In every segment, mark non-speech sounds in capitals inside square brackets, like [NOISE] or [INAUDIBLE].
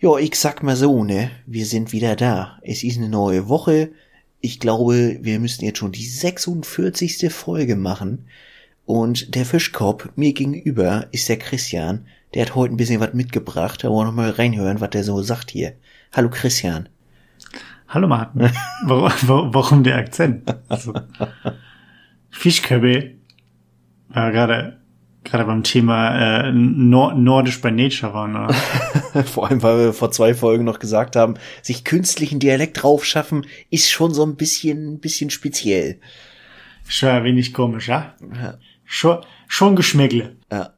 Ja, ich sag mal so, ne? Wir sind wieder da. Es ist eine neue Woche. Ich glaube, wir müssen jetzt schon die 46. Folge machen. Und der Fischkopf mir gegenüber ist der Christian. Der hat heute ein bisschen was mitgebracht. Da wollen wir noch mal reinhören, was der so sagt hier. Hallo Christian. Hallo Martin. [LAUGHS] warum, warum der Akzent? Also, Fischköppe war gerade gerade beim Thema äh, Nord Nordisch bei Nature waren. Oder? [LAUGHS] vor allem, weil wir vor zwei Folgen noch gesagt haben, sich künstlichen Dialekt draufschaffen, ist schon so ein bisschen, bisschen speziell. Schon ein wenig komisch, ja? ja. Schon, schon Geschmäckle. Ja.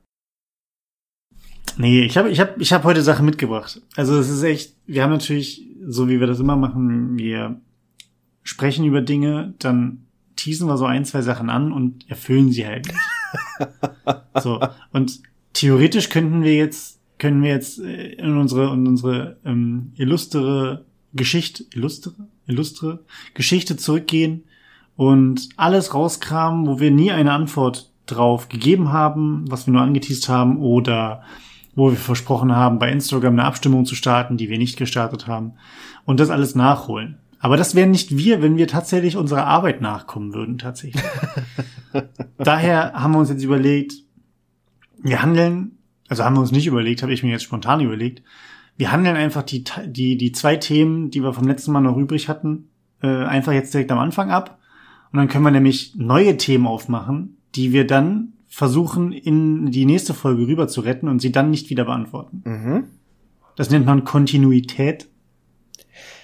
Nee, ich habe ich hab, ich hab heute Sachen mitgebracht. Also es ist echt, wir haben natürlich, so wie wir das immer machen, wir sprechen über Dinge, dann teasen wir so ein, zwei Sachen an und erfüllen sie halt nicht. [LAUGHS] so, und theoretisch könnten wir jetzt, können wir jetzt äh, in unsere, in unsere ähm, illustre Geschichte, illustre, illustre Geschichte zurückgehen und alles rauskramen, wo wir nie eine Antwort drauf gegeben haben, was wir nur angeteased haben oder wo wir versprochen haben, bei Instagram eine Abstimmung zu starten, die wir nicht gestartet haben und das alles nachholen. Aber das wären nicht wir, wenn wir tatsächlich unserer Arbeit nachkommen würden, tatsächlich. [LAUGHS] Daher haben wir uns jetzt überlegt, wir handeln, also haben wir uns nicht überlegt, habe ich mir jetzt spontan überlegt, wir handeln einfach die, die, die zwei Themen, die wir vom letzten Mal noch übrig hatten, äh, einfach jetzt direkt am Anfang ab. Und dann können wir nämlich neue Themen aufmachen, die wir dann versuchen, in die nächste Folge rüber zu retten und sie dann nicht wieder beantworten. Mhm. Das nennt man Kontinuität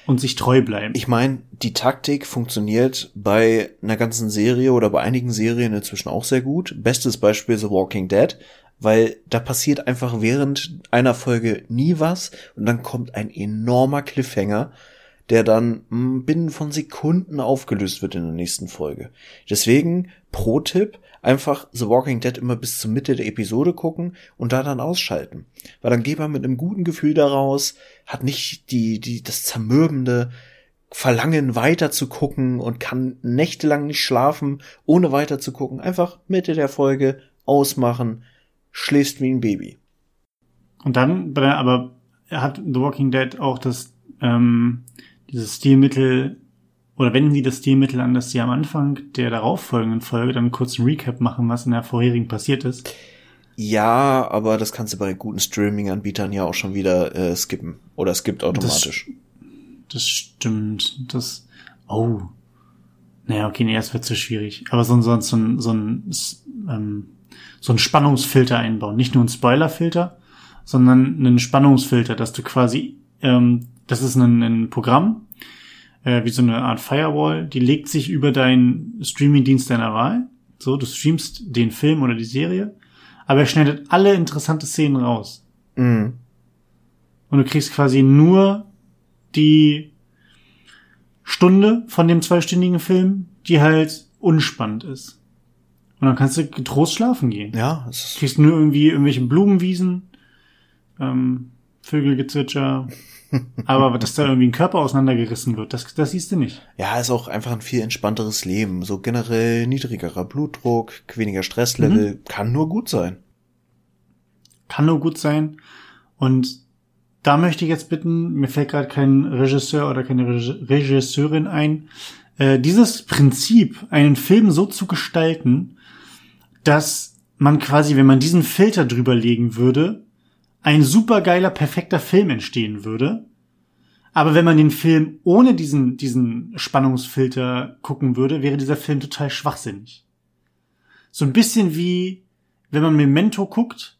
und sich treu bleiben. Ich meine, die Taktik funktioniert bei einer ganzen Serie oder bei einigen Serien inzwischen auch sehr gut. Bestes Beispiel The Walking Dead, weil da passiert einfach während einer Folge nie was und dann kommt ein enormer Cliffhanger, der dann hm, binnen von Sekunden aufgelöst wird in der nächsten Folge. Deswegen, Pro-Tipp, einfach The Walking Dead immer bis zur Mitte der Episode gucken und da dann ausschalten. Weil dann geht man mit einem guten Gefühl daraus, hat nicht die, die, das zermürbende Verlangen weiter zu gucken und kann nächtelang nicht schlafen, ohne weiter zu gucken. Einfach Mitte der Folge ausmachen, schläfst wie ein Baby. Und dann, aber hat The Walking Dead auch das, ähm, dieses Stilmittel oder wenden Sie das Stilmittel an, dass Sie am Anfang der darauffolgenden Folge dann kurz einen Recap machen, was in der vorherigen passiert ist? Ja, aber das kannst du bei guten Streaming-Anbietern ja auch schon wieder äh, skippen. Oder skippt automatisch. Das, das stimmt. Das. Oh. Naja, okay, nee, das wird zu schwierig. Aber so, so, so, ein, so ein, ähm, so ein Spannungsfilter einbauen. Nicht nur ein Spoilerfilter, sondern einen Spannungsfilter, dass du quasi, ähm, das ist ein, ein Programm, äh, wie so eine Art Firewall, die legt sich über deinen Streaming-Dienst deiner Wahl. So, du streamst den Film oder die Serie, aber er schneidet alle interessante Szenen raus. Mhm. Und du kriegst quasi nur die Stunde von dem zweistündigen Film, die halt unspannend ist. Und dann kannst du getrost schlafen gehen. Ja. Es ist kriegst nur irgendwie irgendwelche Blumenwiesen, ähm, Vögelgezwitscher, aber dass da irgendwie ein Körper auseinandergerissen wird, das, das siehst du nicht. Ja, ist auch einfach ein viel entspannteres Leben. So generell niedrigerer Blutdruck, weniger Stresslevel, mhm. kann nur gut sein. Kann nur gut sein. Und da möchte ich jetzt bitten, mir fällt gerade kein Regisseur oder keine Regisseurin ein, äh, dieses Prinzip, einen Film so zu gestalten, dass man quasi, wenn man diesen Filter drüber legen würde, ein supergeiler, perfekter Film entstehen würde. Aber wenn man den Film ohne diesen, diesen Spannungsfilter gucken würde, wäre dieser Film total schwachsinnig. So ein bisschen wie, wenn man Memento guckt,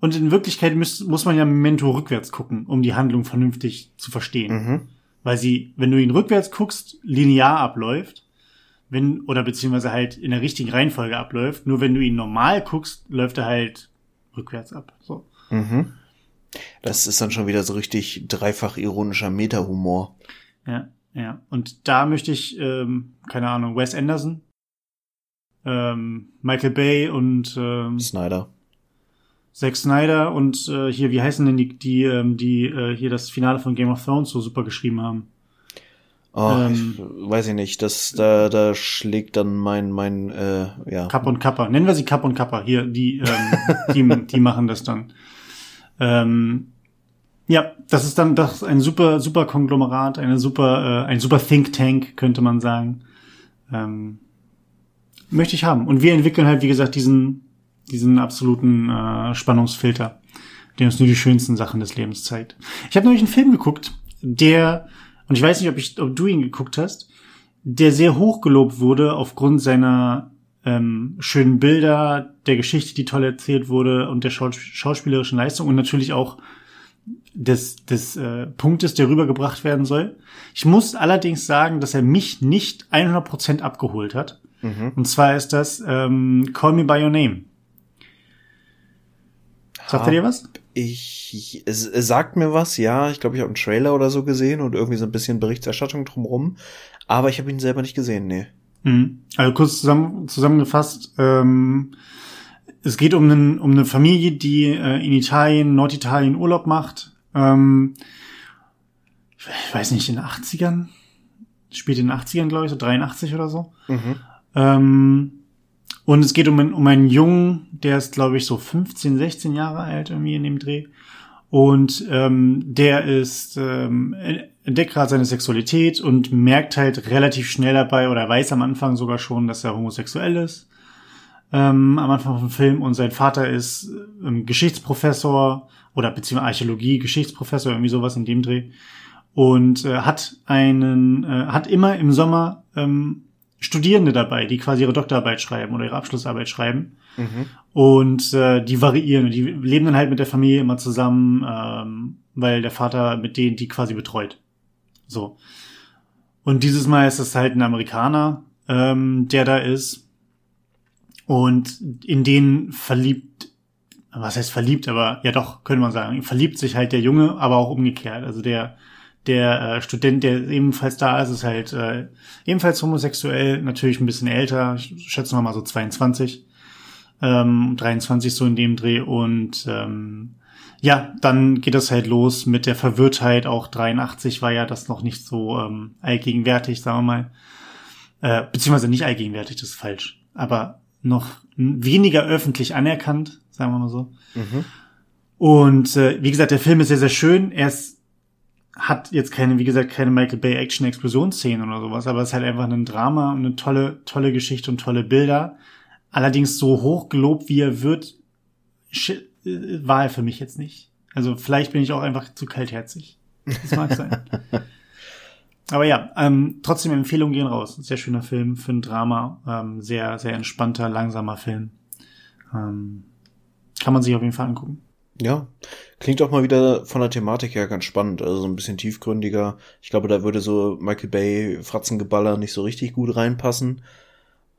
und in Wirklichkeit muss, muss man ja Memento rückwärts gucken, um die Handlung vernünftig zu verstehen. Mhm. Weil sie, wenn du ihn rückwärts guckst, linear abläuft, wenn, oder beziehungsweise halt in der richtigen Reihenfolge abläuft. Nur wenn du ihn normal guckst, läuft er halt rückwärts ab. So. Mhm. Das ist dann schon wieder so richtig dreifach ironischer Meta-Humor. Ja, ja. Und da möchte ich, ähm, keine Ahnung, Wes Anderson, ähm, Michael Bay und ähm, Snyder. Zack Snyder und äh, hier, wie heißen denn die, die, ähm, die äh, hier das Finale von Game of Thrones so super geschrieben haben? Oh, ähm, ich, weiß ich nicht. Das, da, da schlägt dann mein, mein, äh, ja. Kapp und Kappa. Nennen wir sie Kapp und Kappa. Hier, die, ähm, die, [LAUGHS] die machen das dann. Ähm, Ja, das ist dann das ist ein super, super Konglomerat, eine super, äh, ein super Think Tank, könnte man sagen. Ähm, möchte ich haben. Und wir entwickeln halt, wie gesagt, diesen, diesen absoluten äh, Spannungsfilter, der uns nur die schönsten Sachen des Lebens zeigt. Ich habe neulich einen Film geguckt, der, und ich weiß nicht, ob, ich, ob du ihn geguckt hast, der sehr hoch gelobt wurde aufgrund seiner ähm, schönen Bilder, der Geschichte, die toll erzählt wurde und der schaus schauspielerischen Leistung und natürlich auch des, des äh, Punktes, der rübergebracht werden soll. Ich muss allerdings sagen, dass er mich nicht 100% abgeholt hat. Mhm. Und zwar ist das ähm, Call Me By Your Name. Sagt er dir was? Ich, ich, es, es sagt mir was, ja. Ich glaube, ich habe einen Trailer oder so gesehen und irgendwie so ein bisschen Berichterstattung drumrum. Aber ich habe ihn selber nicht gesehen, nee. Mhm. Also kurz zusammen, zusammengefasst, ähm, es geht um, einen, um eine Familie, die äh, in Italien, Norditalien Urlaub macht. Ähm, ich weiß nicht, in den 80ern? Spielt in den 80ern, glaube ich, so 83 oder so. Mhm. Ähm, und es geht um, einen, um einen Jungen, der ist, glaube ich, so 15, 16 Jahre alt irgendwie in dem Dreh. Und ähm, der ist ähm, entdeckt gerade seine Sexualität und merkt halt relativ schnell dabei oder weiß am Anfang sogar schon, dass er homosexuell ist. Ähm, am Anfang vom Film und sein Vater ist ähm, Geschichtsprofessor oder beziehungsweise Archäologie, Geschichtsprofessor, irgendwie sowas in dem Dreh. Und äh, hat einen, äh, hat immer im Sommer ähm, Studierende dabei, die quasi ihre Doktorarbeit schreiben oder ihre Abschlussarbeit schreiben. Mhm. Und äh, die variieren. Die leben dann halt mit der Familie immer zusammen, ähm, weil der Vater mit denen die quasi betreut. So. Und dieses Mal ist es halt ein Amerikaner, ähm, der da ist. Und in den verliebt, was heißt verliebt, aber ja doch, könnte man sagen, verliebt sich halt der Junge, aber auch umgekehrt. Also der der äh, Student, der ebenfalls da ist, ist halt äh, ebenfalls homosexuell, natürlich ein bisschen älter, ich schätze mal so 22, ähm, 23 so in dem Dreh und ähm, ja, dann geht es halt los mit der Verwirrtheit. Auch 83 war ja das noch nicht so ähm, allgegenwärtig, sagen wir mal. Äh, beziehungsweise nicht allgegenwärtig, das ist falsch. Aber noch weniger öffentlich anerkannt, sagen wir mal so. Mhm. Und äh, wie gesagt, der Film ist sehr, sehr schön. Er ist hat jetzt keine, wie gesagt, keine Michael Bay Action Explosionsszenen oder sowas, aber es ist halt einfach ein Drama und eine tolle, tolle Geschichte und tolle Bilder. Allerdings so hoch gelobt, wie er wird, war er für mich jetzt nicht. Also vielleicht bin ich auch einfach zu kaltherzig. Das mag sein. [LAUGHS] Aber ja, ähm, trotzdem Empfehlungen gehen raus. Sehr schöner Film für ein Drama. Ähm, sehr, sehr entspannter, langsamer Film. Ähm, kann man sich auf jeden Fall angucken. Ja, klingt auch mal wieder von der Thematik her ganz spannend, also so ein bisschen tiefgründiger. Ich glaube, da würde so Michael Bay Fratzengeballer nicht so richtig gut reinpassen.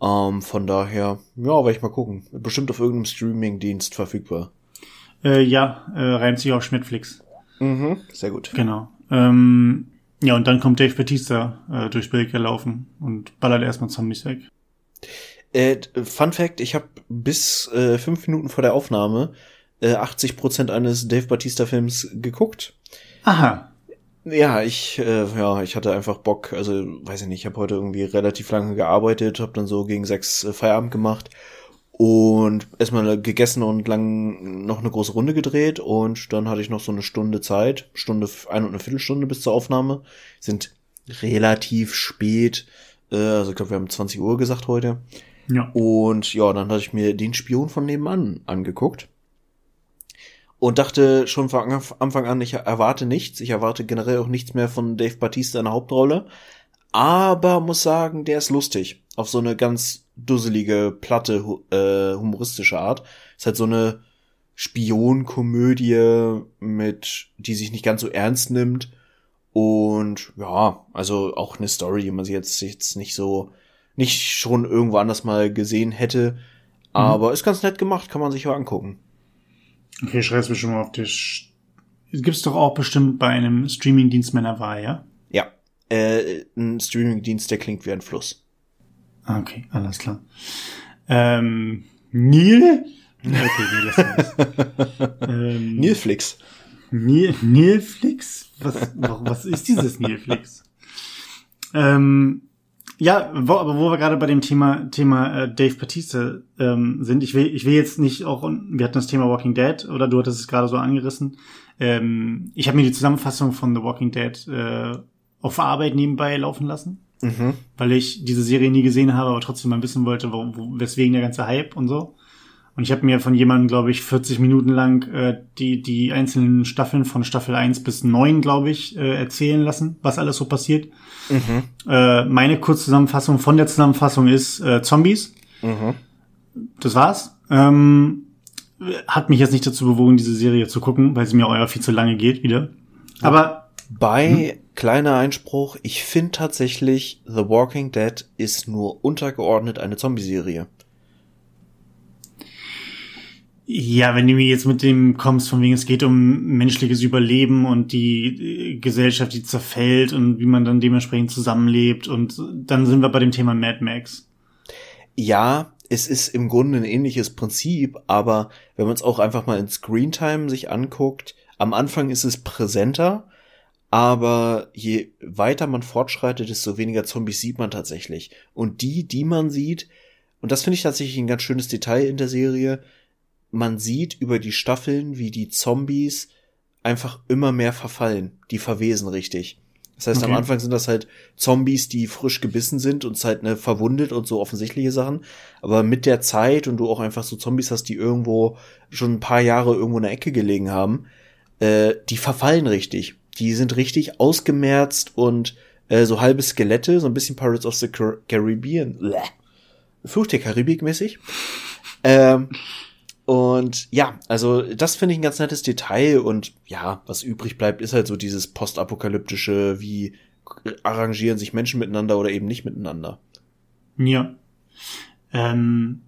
Ähm, von daher, ja, werde ich mal gucken. Bestimmt auf irgendeinem Streaming-Dienst verfügbar. Äh, ja, äh, reimt sich auf Netflix. Mhm, sehr gut. Genau. Ähm, ja, und dann kommt Dave Batista äh, durch Bild gelaufen und ballert erstmal Zombies weg. Äh, Fun Fact, ich habe bis äh, fünf Minuten vor der Aufnahme äh, 80 Prozent eines Dave Batista Films geguckt. Aha. Ja, ich äh, ja, ich hatte einfach Bock, also weiß ich nicht, ich habe heute irgendwie relativ lange gearbeitet, habe dann so gegen sechs äh, Feierabend gemacht und erstmal gegessen und lang noch eine große Runde gedreht und dann hatte ich noch so eine Stunde Zeit, Stunde, ein und eine Viertelstunde bis zur Aufnahme. Sind relativ spät, äh, also ich glaube, wir haben 20 Uhr gesagt heute. Ja. Und ja, dann hatte ich mir den Spion von nebenan angeguckt und dachte schon von Anfang an, ich erwarte nichts. Ich erwarte generell auch nichts mehr von Dave Batista in der Hauptrolle. Aber muss sagen, der ist lustig. Auf so eine ganz dusselige, platte, äh, humoristische Art. Ist halt so eine Spionkomödie mit, die sich nicht ganz so ernst nimmt. Und ja, also auch eine Story, die man sich jetzt, jetzt nicht so, nicht schon irgendwo anders mal gesehen hätte. Mhm. Aber mhm. ist ganz nett gemacht, kann man sich auch angucken. Okay, schreib's mir schon mal auf die. Gibt's doch auch bestimmt bei einem Streamingdienst meiner Wahl, ja? Ja. Äh, ein Streamingdienst, der klingt wie ein Fluss. Ah, okay, alles klar. Ähm, Neil? Okay, nee, lass [LAUGHS] ähm, Nilflix. Nil, Nilflix? Was, was ist dieses Nilflix? ähm, Ja, wo, aber wo wir gerade bei dem Thema Thema äh, Dave Batista ähm, sind, ich will ich will jetzt nicht auch wir hatten das Thema Walking Dead oder du hattest es gerade so angerissen. Ähm, ich habe mir die Zusammenfassung von The Walking Dead äh, auf Arbeit nebenbei laufen lassen, mhm. weil ich diese Serie nie gesehen habe, aber trotzdem mal wissen wollte, wo, wo, weswegen der ganze Hype und so. Und ich habe mir von jemandem, glaube ich, 40 Minuten lang äh, die, die einzelnen Staffeln von Staffel 1 bis 9, glaube ich, äh, erzählen lassen, was alles so passiert. Mhm. Äh, meine Kurzzusammenfassung von der Zusammenfassung ist äh, Zombies. Mhm. Das war's. Ähm, hat mich jetzt nicht dazu bewogen, diese Serie zu gucken, weil sie mir auch viel zu lange geht wieder. Aber bei hm? Kleiner Einspruch, ich finde tatsächlich The Walking Dead ist nur untergeordnet eine Zombie-Serie. Ja, wenn du mir jetzt mit dem kommst, von wegen es geht um menschliches Überleben und die äh, Gesellschaft, die zerfällt und wie man dann dementsprechend zusammenlebt und dann sind wir bei dem Thema Mad Max. Ja, es ist im Grunde ein ähnliches Prinzip, aber wenn man es auch einfach mal in Screentime sich anguckt, am Anfang ist es präsenter, aber je weiter man fortschreitet, desto weniger Zombies sieht man tatsächlich. Und die, die man sieht, und das finde ich tatsächlich ein ganz schönes Detail in der Serie, man sieht über die Staffeln, wie die Zombies einfach immer mehr verfallen. Die verwesen richtig. Das heißt, okay. am Anfang sind das halt Zombies, die frisch gebissen sind und halt ne, verwundet und so offensichtliche Sachen. Aber mit der Zeit und du auch einfach so Zombies hast, die irgendwo schon ein paar Jahre irgendwo in der Ecke gelegen haben, äh, die verfallen richtig. Die sind richtig ausgemerzt und äh, so halbe Skelette, so ein bisschen Pirates of the Caribbean. Fluch der Karibik mäßig. Ähm, und ja, also das finde ich ein ganz nettes Detail und ja, was übrig bleibt, ist halt so dieses postapokalyptische, wie arrangieren sich Menschen miteinander oder eben nicht miteinander. Ja. Ähm,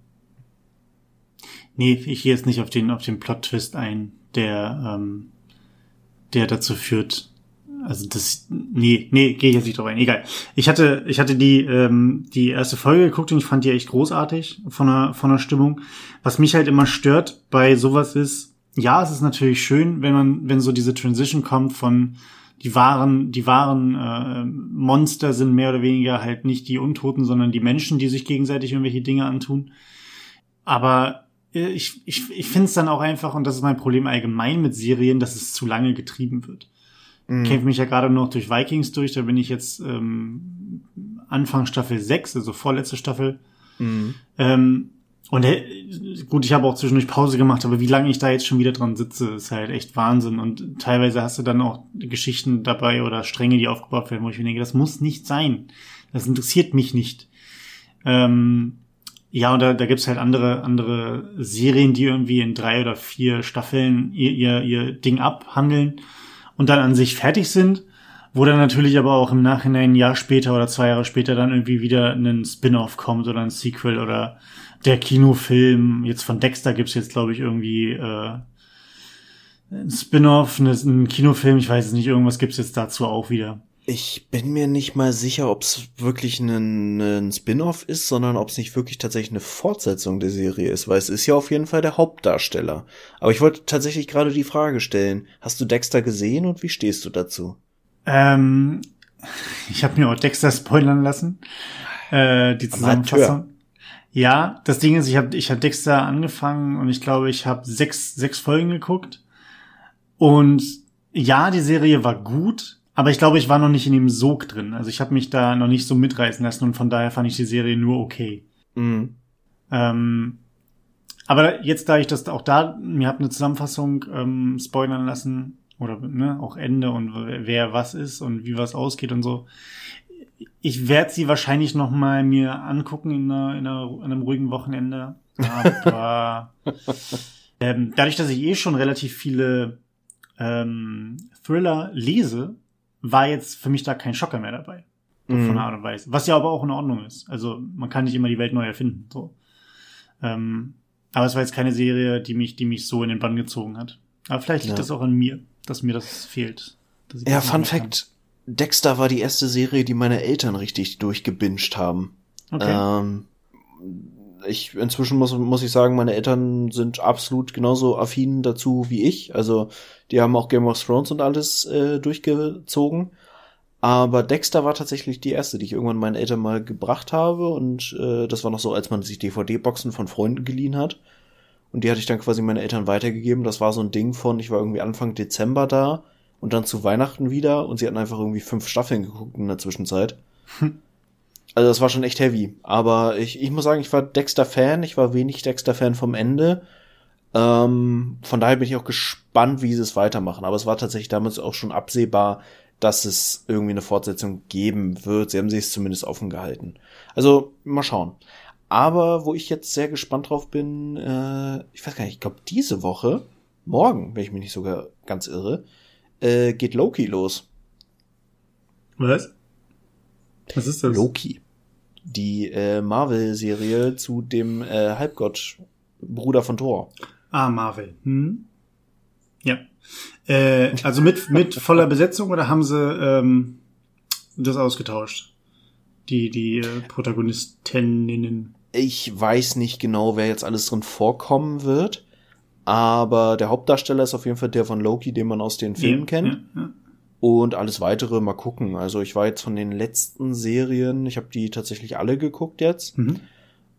nee, ich gehe jetzt nicht auf den, auf den Plot-Twist ein, der, ähm, der dazu führt, also das, nee, nee, gehe ich jetzt nicht drauf ein. Egal. Ich hatte, ich hatte die, ähm, die erste Folge geguckt und ich fand die echt großartig von der, von der Stimmung. Was mich halt immer stört bei sowas ist, ja, es ist natürlich schön, wenn man, wenn so diese Transition kommt von die wahren, die wahren äh, Monster sind mehr oder weniger halt nicht die Untoten, sondern die Menschen, die sich gegenseitig irgendwelche Dinge antun. Aber ich, ich, ich finde es dann auch einfach, und das ist mein Problem allgemein mit Serien, dass es zu lange getrieben wird. Mhm. Kämpfe mich ja gerade noch durch Vikings durch, da bin ich jetzt ähm, Anfang Staffel 6, also vorletzte Staffel. Mhm. Ähm, und äh, gut, ich habe auch zwischendurch Pause gemacht, aber wie lange ich da jetzt schon wieder dran sitze, ist halt echt Wahnsinn. Und teilweise hast du dann auch Geschichten dabei oder Stränge, die aufgebaut werden, wo ich mir denke, das muss nicht sein. Das interessiert mich nicht. Ähm, ja, und da, da gibt's halt andere, andere Serien, die irgendwie in drei oder vier Staffeln ihr, ihr, ihr Ding abhandeln und dann an sich fertig sind, wo dann natürlich aber auch im Nachhinein ein Jahr später oder zwei Jahre später dann irgendwie wieder ein Spin-off kommt oder ein Sequel oder der Kinofilm. Jetzt von Dexter gibt's jetzt, glaube ich, irgendwie äh, ein Spin-off, ein Kinofilm, ich weiß es nicht, irgendwas gibt's jetzt dazu auch wieder. Ich bin mir nicht mal sicher, ob es wirklich ein, ein Spin-off ist, sondern ob es nicht wirklich tatsächlich eine Fortsetzung der Serie ist, weil es ist ja auf jeden Fall der Hauptdarsteller. Aber ich wollte tatsächlich gerade die Frage stellen, hast du Dexter gesehen und wie stehst du dazu? Ähm, [LAUGHS] ich habe mir auch Dexter spoilern lassen. Äh, die Zusammenfassung. Ja, das Ding ist, ich habe ich hab Dexter angefangen und ich glaube, ich habe sechs, sechs Folgen geguckt. Und ja, die Serie war gut, aber ich glaube, ich war noch nicht in dem Sog drin. Also ich habe mich da noch nicht so mitreißen lassen und von daher fand ich die Serie nur okay. Mhm. Ähm, aber jetzt, da ich das auch da, mir habe eine Zusammenfassung ähm, spoilern lassen oder ne, auch Ende und wer was ist und wie was ausgeht und so. Ich werde sie wahrscheinlich noch mal mir angucken in, einer, in, einer, in einem ruhigen Wochenende. Aber [LAUGHS] ähm, dadurch, dass ich eh schon relativ viele ähm, Thriller lese, war jetzt für mich da kein Schocker mehr dabei. Mhm. Von der Art und Weise. Was ja aber auch in Ordnung ist. Also man kann nicht immer die Welt neu erfinden. So. Ähm, aber es war jetzt keine Serie, die mich, die mich so in den Bann gezogen hat. Aber vielleicht liegt ja. das auch an mir, dass mir das fehlt. Ja, Fun Fact. Dexter war die erste Serie, die meine Eltern richtig durchgebinged haben. Okay. Ähm, ich inzwischen muss muss ich sagen, meine Eltern sind absolut genauso affin dazu wie ich. Also die haben auch Game of Thrones und alles äh, durchgezogen. Aber Dexter war tatsächlich die erste, die ich irgendwann meinen Eltern mal gebracht habe. Und äh, das war noch so, als man sich DVD-Boxen von Freunden geliehen hat. Und die hatte ich dann quasi meinen Eltern weitergegeben. Das war so ein Ding von, ich war irgendwie Anfang Dezember da und dann zu Weihnachten wieder und sie hatten einfach irgendwie fünf Staffeln geguckt in der Zwischenzeit. [LAUGHS] Also das war schon echt heavy. Aber ich, ich muss sagen, ich war Dexter-Fan. Ich war wenig Dexter-Fan vom Ende. Ähm, von daher bin ich auch gespannt, wie sie es weitermachen. Aber es war tatsächlich damals auch schon absehbar, dass es irgendwie eine Fortsetzung geben wird. Sie haben sich es zumindest offen gehalten. Also mal schauen. Aber wo ich jetzt sehr gespannt drauf bin, äh, ich weiß gar nicht, ich glaube diese Woche, morgen, wenn ich mich nicht sogar ganz irre, äh, geht Loki los. Was? Was ist das? Loki. Die äh, Marvel-Serie zu dem äh, Halbgott, Bruder von Thor. Ah, Marvel. Hm? Ja. Äh, also mit, mit voller Besetzung oder haben sie ähm, das ausgetauscht? Die, die äh, Protagonistinnen. Ich weiß nicht genau, wer jetzt alles drin vorkommen wird. Aber der Hauptdarsteller ist auf jeden Fall der von Loki, den man aus den Filmen Ja, kennt. ja, ja. Und alles weitere mal gucken. Also ich war jetzt von den letzten Serien, ich habe die tatsächlich alle geguckt jetzt Mhm.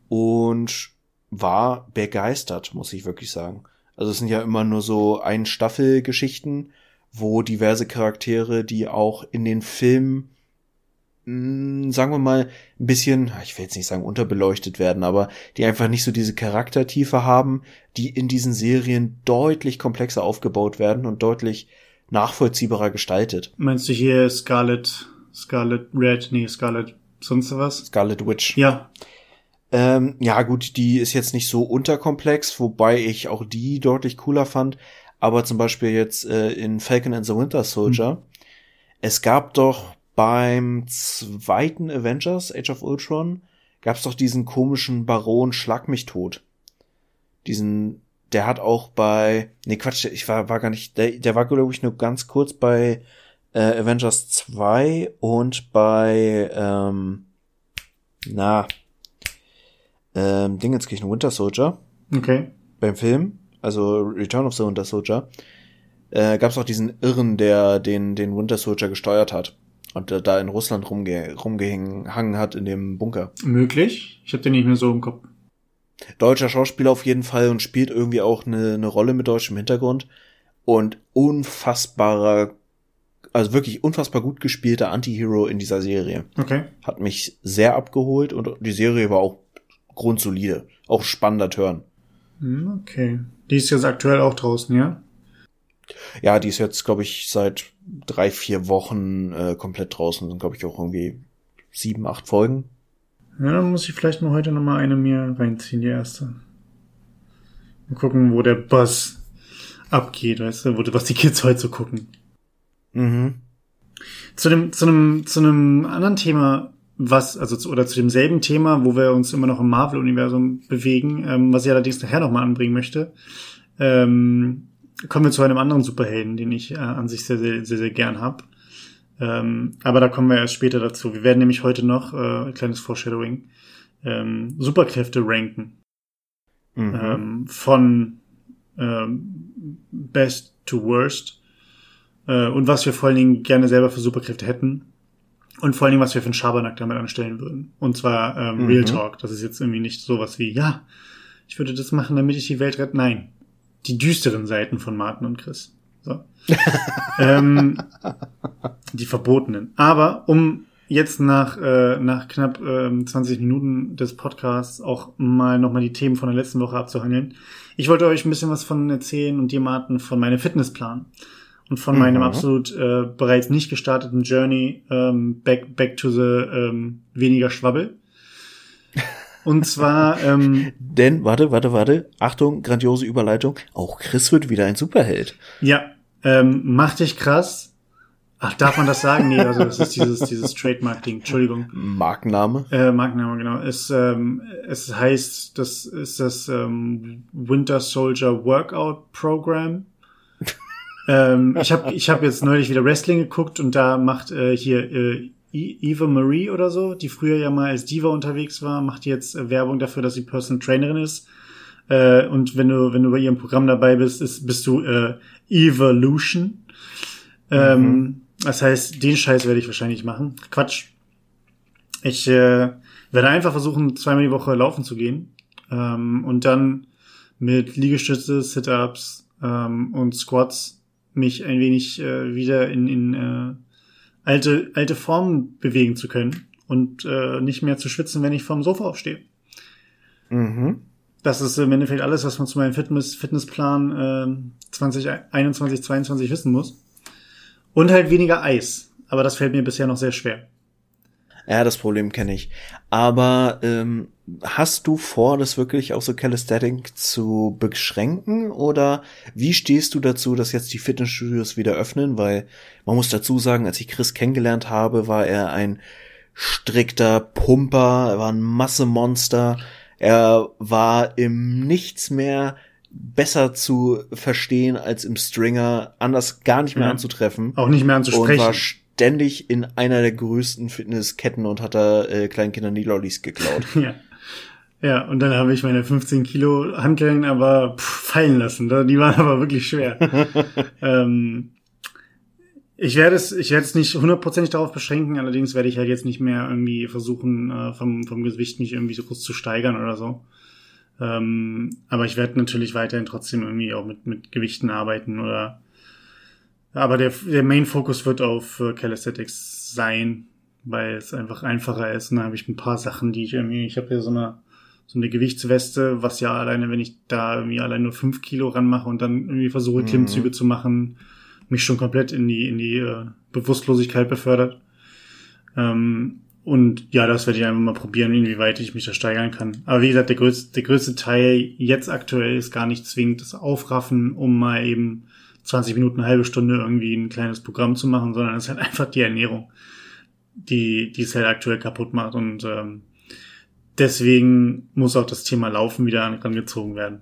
und war begeistert, muss ich wirklich sagen. Also es sind ja immer nur so ein Staffelgeschichten, wo diverse Charaktere, die auch in den Filmen, mh, sagen wir mal, ein bisschen, ich will jetzt nicht sagen unterbeleuchtet werden, aber die einfach nicht so diese Charaktertiefe haben, die in diesen Serien deutlich komplexer aufgebaut werden und deutlich nachvollziehbarer gestaltet. Meinst du hier Scarlet, Scarlet Red, nee, Scarlet sonst was? Scarlet Witch. Ja, Ähm, ja, gut, die ist jetzt nicht so unterkomplex, wobei ich auch die deutlich cooler fand. Aber zum Beispiel jetzt äh, in Falcon and the Winter Soldier. Es gab doch beim zweiten Avengers, Age of Ultron, gab es doch diesen komischen Baron Schlag mich tot. Diesen, der hat auch bei, nee Quatsch, ich war, war gar nicht, der, der war glaube ich nur ganz kurz bei äh, Avengers 2 und bei, ähm, na, ähm, Dingenskirchen Winter Soldier okay. beim Film, also Return of the Winter Soldier, äh, gab es auch diesen Irren, der den, den Winter Soldier gesteuert hat und äh, da in Russland rumge rumgehangen hat in dem Bunker. Möglich. Ich habe den nicht mehr so im Kopf. Deutscher Schauspieler auf jeden Fall und spielt irgendwie auch eine, eine Rolle mit deutschem Hintergrund und unfassbarer, also wirklich unfassbar gut gespielter Anti-Hero in dieser Serie. Okay. Hat mich sehr abgeholt und die Serie war auch grundsolide, auch spannender Turn. Hm, Okay. Die ist jetzt aktuell auch draußen, ja? Ja, die ist jetzt, glaube ich, seit drei, vier Wochen äh, komplett draußen. Sind, glaube ich, auch irgendwie sieben, acht Folgen. Ja, dann muss ich vielleicht mal heute noch mal eine mir reinziehen, die erste. Mal gucken, wo der Buzz abgeht, weißt du, wo, was die Kids heute so gucken. Mhm. Zu dem, zu einem, zu einem anderen Thema, was, also zu, oder zu demselben Thema, wo wir uns immer noch im Marvel-Universum bewegen, ähm, was ich allerdings nachher nochmal anbringen möchte, ähm, kommen wir zu einem anderen Superhelden, den ich äh, an sich sehr, sehr, sehr, sehr gern hab. Ähm, aber da kommen wir erst später dazu. Wir werden nämlich heute noch, äh, ein kleines Foreshadowing, ähm, Superkräfte ranken. Mhm. Ähm, von ähm, Best to Worst. Äh, und was wir vor allen Dingen gerne selber für Superkräfte hätten. Und vor allen Dingen, was wir für einen Schabernack damit anstellen würden. Und zwar ähm, Mhm. Real Talk. Das ist jetzt irgendwie nicht sowas wie, ja, ich würde das machen, damit ich die Welt rette. Nein. Die düsteren Seiten von Martin und Chris. So. [LAUGHS] ähm, die verbotenen. Aber um jetzt nach, äh, nach knapp ähm, 20 Minuten des Podcasts auch mal nochmal die Themen von der letzten Woche abzuhandeln. Ich wollte euch ein bisschen was von erzählen und dir, Martin, von meinem Fitnessplan und von Mhm. meinem absolut äh, bereits nicht gestarteten Journey ähm, back, back to the ähm, weniger Schwabbel. Und zwar, ähm, [LAUGHS] Denn, warte, warte, warte. Achtung, grandiose Überleitung. Auch Chris wird wieder ein Superheld. ja, ähm, mach dich krass. Ach, darf man das sagen? Nee, also das ist dieses, dieses Trademark-Ding. Entschuldigung. Markenname. Äh, Markenname, genau. Es, ähm, es heißt, das ist das ähm, Winter Soldier Workout Program. [LAUGHS] ähm, ich habe ich hab jetzt neulich wieder Wrestling geguckt und da macht äh, hier äh, Eva Marie oder so, die früher ja mal als Diva unterwegs war, macht jetzt äh, Werbung dafür, dass sie Personal Trainerin ist. Äh, und wenn du, wenn du bei ihrem Programm dabei bist, ist, bist du äh, Evolution. Ähm, Das heißt, den Scheiß werde ich wahrscheinlich machen. Quatsch. Ich äh, werde einfach versuchen, zweimal die Woche laufen zu gehen. Ähm, und dann mit Liegestütze, Sit-Ups ähm, und Squats mich ein wenig äh, wieder in, in äh, alte, alte Formen bewegen zu können und äh, nicht mehr zu schwitzen, wenn ich vom Sofa aufstehe. Mhm. Das ist im Endeffekt alles, was man zu meinem Fitness, Fitnessplan äh, 2021, 2022 wissen muss. Und halt weniger Eis. Aber das fällt mir bisher noch sehr schwer. Ja, das Problem kenne ich. Aber ähm, hast du vor, das wirklich auch so Calisthenic zu beschränken? Oder wie stehst du dazu, dass jetzt die Fitnessstudios wieder öffnen? Weil man muss dazu sagen, als ich Chris kennengelernt habe, war er ein strikter Pumper, er war ein Massemonster, er war im Nichts mehr besser zu verstehen als im Stringer, anders gar nicht mehr ja. anzutreffen. Auch nicht mehr anzusprechen. Und war ständig in einer der größten Fitnessketten und hat da äh, kleinen Kindern die Lollis geklaut. [LAUGHS] ja. Ja, und dann habe ich meine 15 Kilo Hanteln aber pff, fallen lassen. Die waren [LAUGHS] aber wirklich schwer. [LAUGHS] ähm, ich werde es, ich werde es nicht hundertprozentig darauf beschränken, allerdings werde ich halt jetzt nicht mehr irgendwie versuchen, äh, vom, vom Gewicht mich irgendwie so groß zu steigern oder so. Ähm, aber ich werde natürlich weiterhin trotzdem irgendwie auch mit, mit Gewichten arbeiten oder aber der, der Main-Fokus wird auf äh, Calisthenics sein, weil es einfach einfacher ist. Und da habe ich ein paar Sachen, die ich irgendwie, ich habe hier so eine, so eine Gewichtsweste, was ja alleine, wenn ich da irgendwie allein nur fünf Kilo ranmache und dann irgendwie versuche, mhm. Klimmzüge zu machen, mich schon komplett in die, in die äh, Bewusstlosigkeit befördert. Ähm, und ja, das werde ich einfach mal probieren, inwieweit ich mich da steigern kann. Aber wie gesagt, der größte, der größte Teil jetzt aktuell ist gar nicht zwingend das Aufraffen, um mal eben 20 Minuten, eine halbe Stunde irgendwie ein kleines Programm zu machen, sondern es ist halt [LAUGHS] einfach die Ernährung, die, die es halt aktuell kaputt macht. Und ähm, deswegen muss auch das Thema Laufen wieder angezogen werden.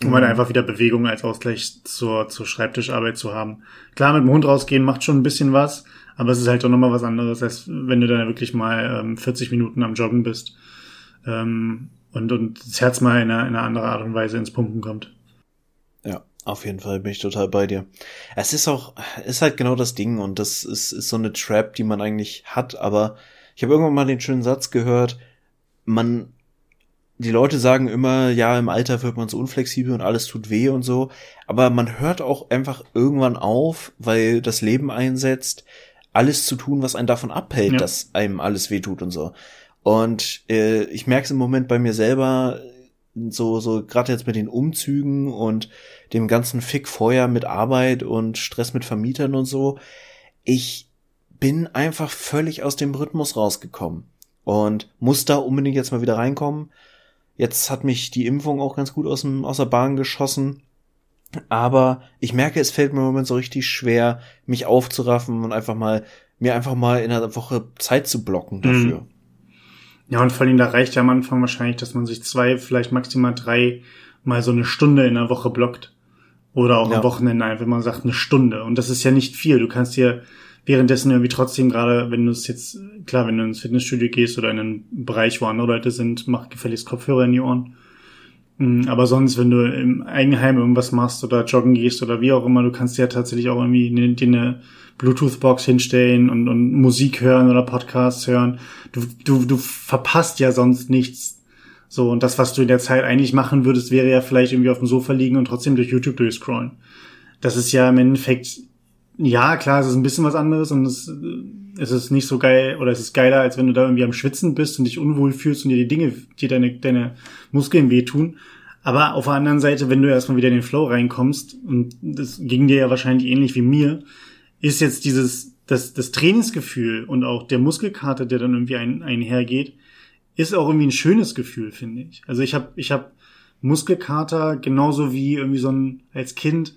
Um halt mhm. halt einfach wieder Bewegung als Ausgleich zur, zur Schreibtischarbeit zu haben. Klar, mit dem Hund rausgehen macht schon ein bisschen was, aber es ist halt auch nochmal was anderes, als wenn du dann wirklich mal ähm, 40 Minuten am Joggen bist ähm, und, und das Herz mal in eine, in eine andere Art und Weise ins Pumpen kommt. Ja, auf jeden Fall bin ich total bei dir. Es ist auch, ist halt genau das Ding und das ist, ist so eine Trap, die man eigentlich hat, aber ich habe irgendwann mal den schönen Satz gehört, man, die Leute sagen immer, ja, im Alter wird man so unflexibel und alles tut weh und so, aber man hört auch einfach irgendwann auf, weil das Leben einsetzt, alles zu tun, was einen davon abhält, ja. dass einem alles weh tut und so. Und äh, ich merke es im Moment bei mir selber, so, so gerade jetzt mit den Umzügen und dem ganzen Fick vorher mit Arbeit und Stress mit Vermietern und so. Ich bin einfach völlig aus dem Rhythmus rausgekommen und muss da unbedingt jetzt mal wieder reinkommen. Jetzt hat mich die Impfung auch ganz gut aus, dem, aus der Bahn geschossen. Aber ich merke, es fällt mir im Moment so richtig schwer, mich aufzuraffen und einfach mal, mir einfach mal in einer Woche Zeit zu blocken dafür. Mhm. Ja, und vor allem, da reicht ja am Anfang wahrscheinlich, dass man sich zwei, vielleicht maximal drei mal so eine Stunde in der Woche blockt. Oder auch ja. am Wochenende einfach, wenn man sagt, eine Stunde. Und das ist ja nicht viel. Du kannst dir währenddessen irgendwie trotzdem gerade, wenn du es jetzt, klar, wenn du ins Fitnessstudio gehst oder in einen Bereich, wo andere Leute sind, mach gefälligst Kopfhörer in die Ohren. Mm, aber sonst, wenn du im Eigenheim irgendwas machst oder joggen gehst oder wie auch immer, du kannst ja tatsächlich auch irgendwie dir eine Bluetooth-Box hinstellen und, und Musik hören oder Podcasts hören. Du, du, du verpasst ja sonst nichts. So, und das, was du in der Zeit eigentlich machen würdest, wäre ja vielleicht irgendwie auf dem Sofa liegen und trotzdem durch YouTube durchscrollen. Das ist ja im Endeffekt, ja, klar, es ist ein bisschen was anderes und es, es ist nicht so geil oder es ist geiler, als wenn du da irgendwie am Schwitzen bist und dich unwohl fühlst und dir die Dinge, dir deine, deine Muskeln wehtun. Aber auf der anderen Seite, wenn du erstmal wieder in den Flow reinkommst, und das ging dir ja wahrscheinlich ähnlich wie mir, ist jetzt dieses, das, das Trainingsgefühl und auch der Muskelkater, der dann irgendwie ein, einhergeht, ist auch irgendwie ein schönes Gefühl, finde ich. Also ich habe ich hab Muskelkater genauso wie irgendwie so ein, als Kind,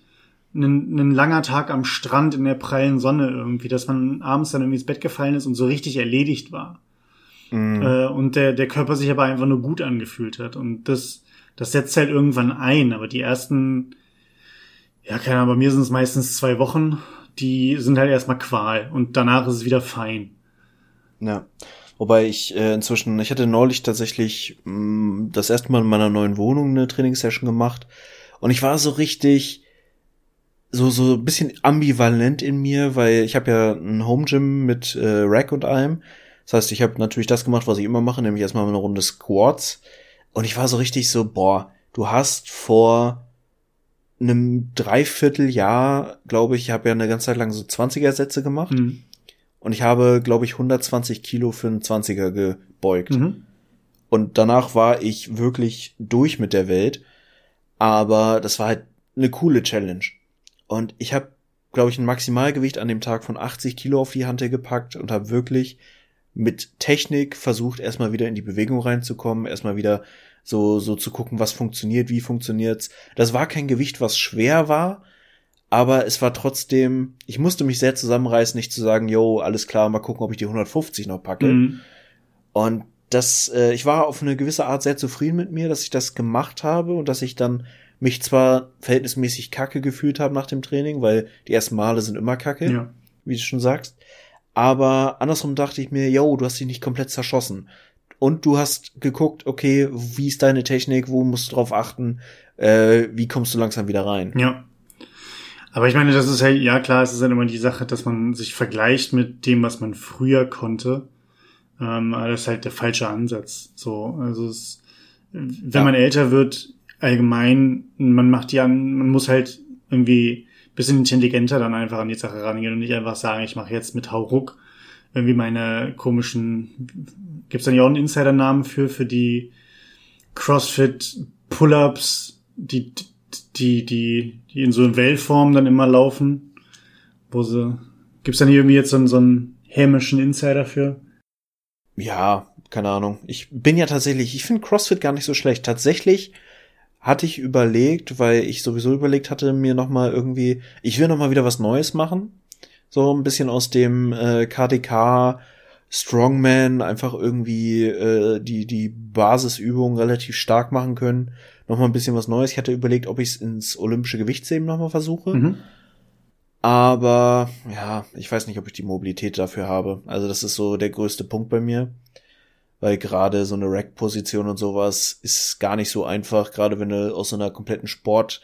ein, ein langer Tag am Strand in der prallen Sonne irgendwie, dass man abends dann irgendwie ins Bett gefallen ist und so richtig erledigt war. Mhm. Äh, und der, der Körper sich aber einfach nur gut angefühlt hat. Und das, das setzt halt irgendwann ein, aber die ersten, ja, keine Ahnung, bei mir sind es meistens zwei Wochen die sind halt erstmal Qual und danach ist es wieder fein. Ja. Wobei ich äh, inzwischen, ich hatte neulich tatsächlich mh, mm, das erste Mal in meiner neuen Wohnung eine Trainingssession gemacht und ich war so richtig so so ein bisschen ambivalent in mir, weil ich habe ja ein Home Gym mit äh, Rack und allem. Das heißt, ich habe natürlich das gemacht, was ich immer mache, nämlich erstmal eine Runde Squats. Und ich war so richtig so, boah, du hast vor einem Dreivierteljahr, glaube ich, habe ja eine ganze Zeit lang so 20er-Sätze gemacht. Mhm. Und ich habe, glaube ich, 120 Kilo für einen 20er gebeugt. Mhm. Und danach war ich wirklich durch mit der Welt. Aber das war halt eine coole Challenge. Und ich habe, glaube ich, ein Maximalgewicht an dem Tag von 80 Kilo auf die Hand gepackt und habe wirklich mit Technik versucht, erstmal wieder in die Bewegung reinzukommen, erstmal wieder so, so zu gucken, was funktioniert, wie funktioniert's. Das war kein Gewicht, was schwer war, aber es war trotzdem, ich musste mich sehr zusammenreißen, nicht zu sagen, yo, alles klar, mal gucken, ob ich die 150 noch packe. Mhm. Und das, äh, ich war auf eine gewisse Art sehr zufrieden mit mir, dass ich das gemacht habe und dass ich dann mich zwar verhältnismäßig kacke gefühlt habe nach dem Training, weil die ersten Male sind immer kacke, ja. wie du schon sagst. Aber andersrum dachte ich mir, yo, du hast dich nicht komplett zerschossen. Und du hast geguckt, okay, wie ist deine Technik, wo musst du drauf achten, äh, wie kommst du langsam wieder rein? Ja. Aber ich meine, das ist halt, ja klar, es ist halt immer die Sache, dass man sich vergleicht mit dem, was man früher konnte. Ähm, aber das ist halt der falsche Ansatz. So, also es, wenn ja. man älter wird, allgemein, man macht ja, man muss halt irgendwie bisschen intelligenter dann einfach an die Sache rangehen und nicht einfach sagen, ich mache jetzt mit Hauruck irgendwie meine komischen, gibt's dann ja auch einen Insider-Namen für, für die CrossFit Pull-Ups, die die, die, die in so einer Wellform dann immer laufen, wo sie, gibt's dann irgendwie jetzt so, so einen hämischen Insider für? Ja, keine Ahnung. Ich bin ja tatsächlich, ich finde CrossFit gar nicht so schlecht. Tatsächlich hatte ich überlegt, weil ich sowieso überlegt hatte, mir noch mal irgendwie, ich will noch mal wieder was Neues machen. So ein bisschen aus dem äh, KDK Strongman einfach irgendwie äh, die die Basisübungen relativ stark machen können noch mal ein bisschen was Neues. Ich hatte überlegt, ob ich es ins olympische Gewichtsheben noch mal versuche. Mhm. Aber ja, ich weiß nicht, ob ich die Mobilität dafür habe. Also das ist so der größte Punkt bei mir. Weil gerade so eine Rack-Position und sowas ist gar nicht so einfach, gerade wenn du aus so einer kompletten Sport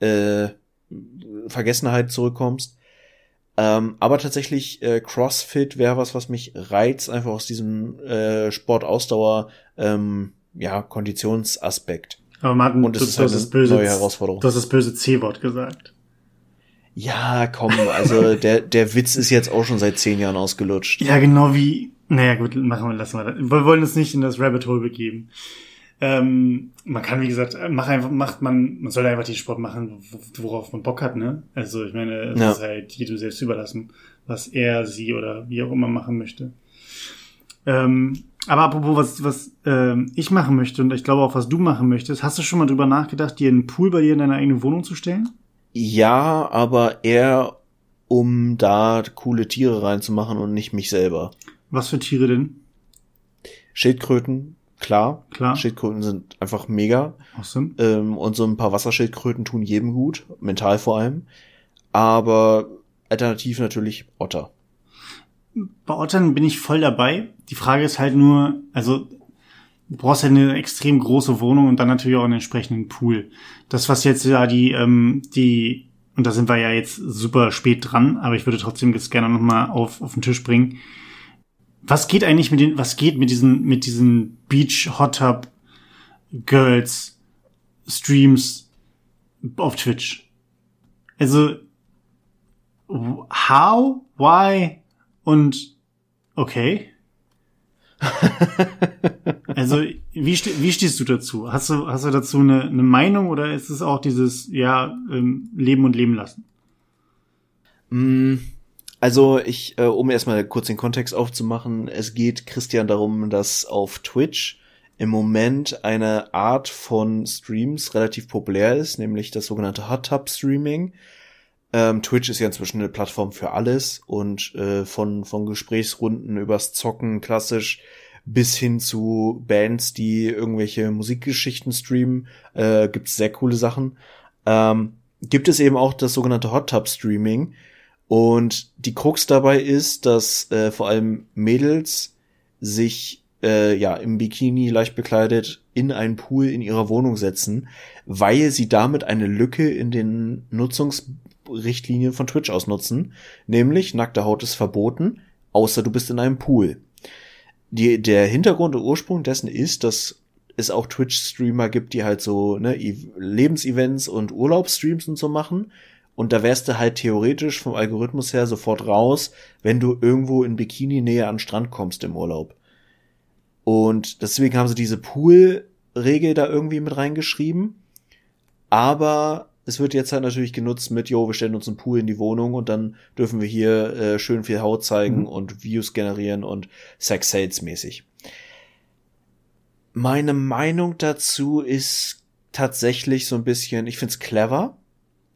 äh, Vergessenheit zurückkommst. Ähm, aber tatsächlich äh, CrossFit wäre was, was mich reizt, einfach aus diesem äh, Sportausdauer ähm, ja Konditionsaspekt. Aber Martin, und es ist halt das böse, neue Herausforderung. Du hast das böse C-Wort gesagt. Ja, komm, also [LAUGHS] der, der Witz ist jetzt auch schon seit zehn Jahren ausgelutscht. Ja, genau wie, naja gut, machen wir, lassen wir das. Wir wollen uns nicht in das Rabbit Hole begeben. Ähm, man kann, wie gesagt, mach einfach, macht man, man soll einfach den Sport machen, worauf man Bock hat, ne? Also ich meine, es ja. ist halt jedem selbst überlassen, was er, sie oder wie auch immer machen möchte. Ähm, aber apropos, was, was äh, ich machen möchte und ich glaube auch, was du machen möchtest, hast du schon mal drüber nachgedacht, dir einen Pool bei dir in deiner eigenen Wohnung zu stellen? Ja, aber eher um da coole Tiere reinzumachen und nicht mich selber. Was für Tiere denn? Schildkröten, klar. Klar. Schildkröten sind einfach mega. Awesome. Ähm, und so ein paar Wasserschildkröten tun jedem gut, mental vor allem. Aber alternativ natürlich Otter bei Ottern bin ich voll dabei. Die Frage ist halt nur, also du brauchst halt eine extrem große Wohnung und dann natürlich auch einen entsprechenden Pool. Das, was jetzt ja die, ähm, die, und da sind wir ja jetzt super spät dran, aber ich würde trotzdem jetzt gerne nochmal auf, auf den Tisch bringen. Was geht eigentlich mit den, was geht mit diesen, mit diesen Beach Hot Tub Girls Streams auf Twitch? Also, how? Why? Und okay. [LAUGHS] also, wie, ste wie stehst du dazu? Hast du, hast du dazu eine, eine Meinung oder ist es auch dieses, ja, ähm, Leben und Leben lassen? Mm, also, ich, äh, um erstmal kurz den Kontext aufzumachen, es geht Christian darum, dass auf Twitch im Moment eine Art von Streams relativ populär ist, nämlich das sogenannte Hot Tub Streaming. Ähm, Twitch ist ja inzwischen eine Plattform für alles und äh, von, von Gesprächsrunden übers Zocken klassisch bis hin zu Bands, die irgendwelche Musikgeschichten streamen, äh, gibt es sehr coole Sachen. Ähm, gibt es eben auch das sogenannte Hot Tub Streaming. Und die Krux dabei ist, dass äh, vor allem Mädels sich äh, ja im Bikini leicht bekleidet in einen Pool in ihrer Wohnung setzen, weil sie damit eine Lücke in den Nutzungs Richtlinien von Twitch ausnutzen. Nämlich, nackte Haut ist verboten, außer du bist in einem Pool. Die, der Hintergrund und Ursprung dessen ist, dass es auch Twitch-Streamer gibt, die halt so ne, Lebensevents und Urlaubsstreams und so machen. Und da wärst du halt theoretisch vom Algorithmus her sofort raus, wenn du irgendwo in Bikini-Nähe an den Strand kommst im Urlaub. Und deswegen haben sie diese Pool-Regel da irgendwie mit reingeschrieben. Aber es wird jetzt halt natürlich genutzt mit, jo, wir stellen uns einen Pool in die Wohnung und dann dürfen wir hier äh, schön viel Haut zeigen mhm. und Views generieren und Sex Sales mäßig. Meine Meinung dazu ist tatsächlich so ein bisschen, ich find's clever.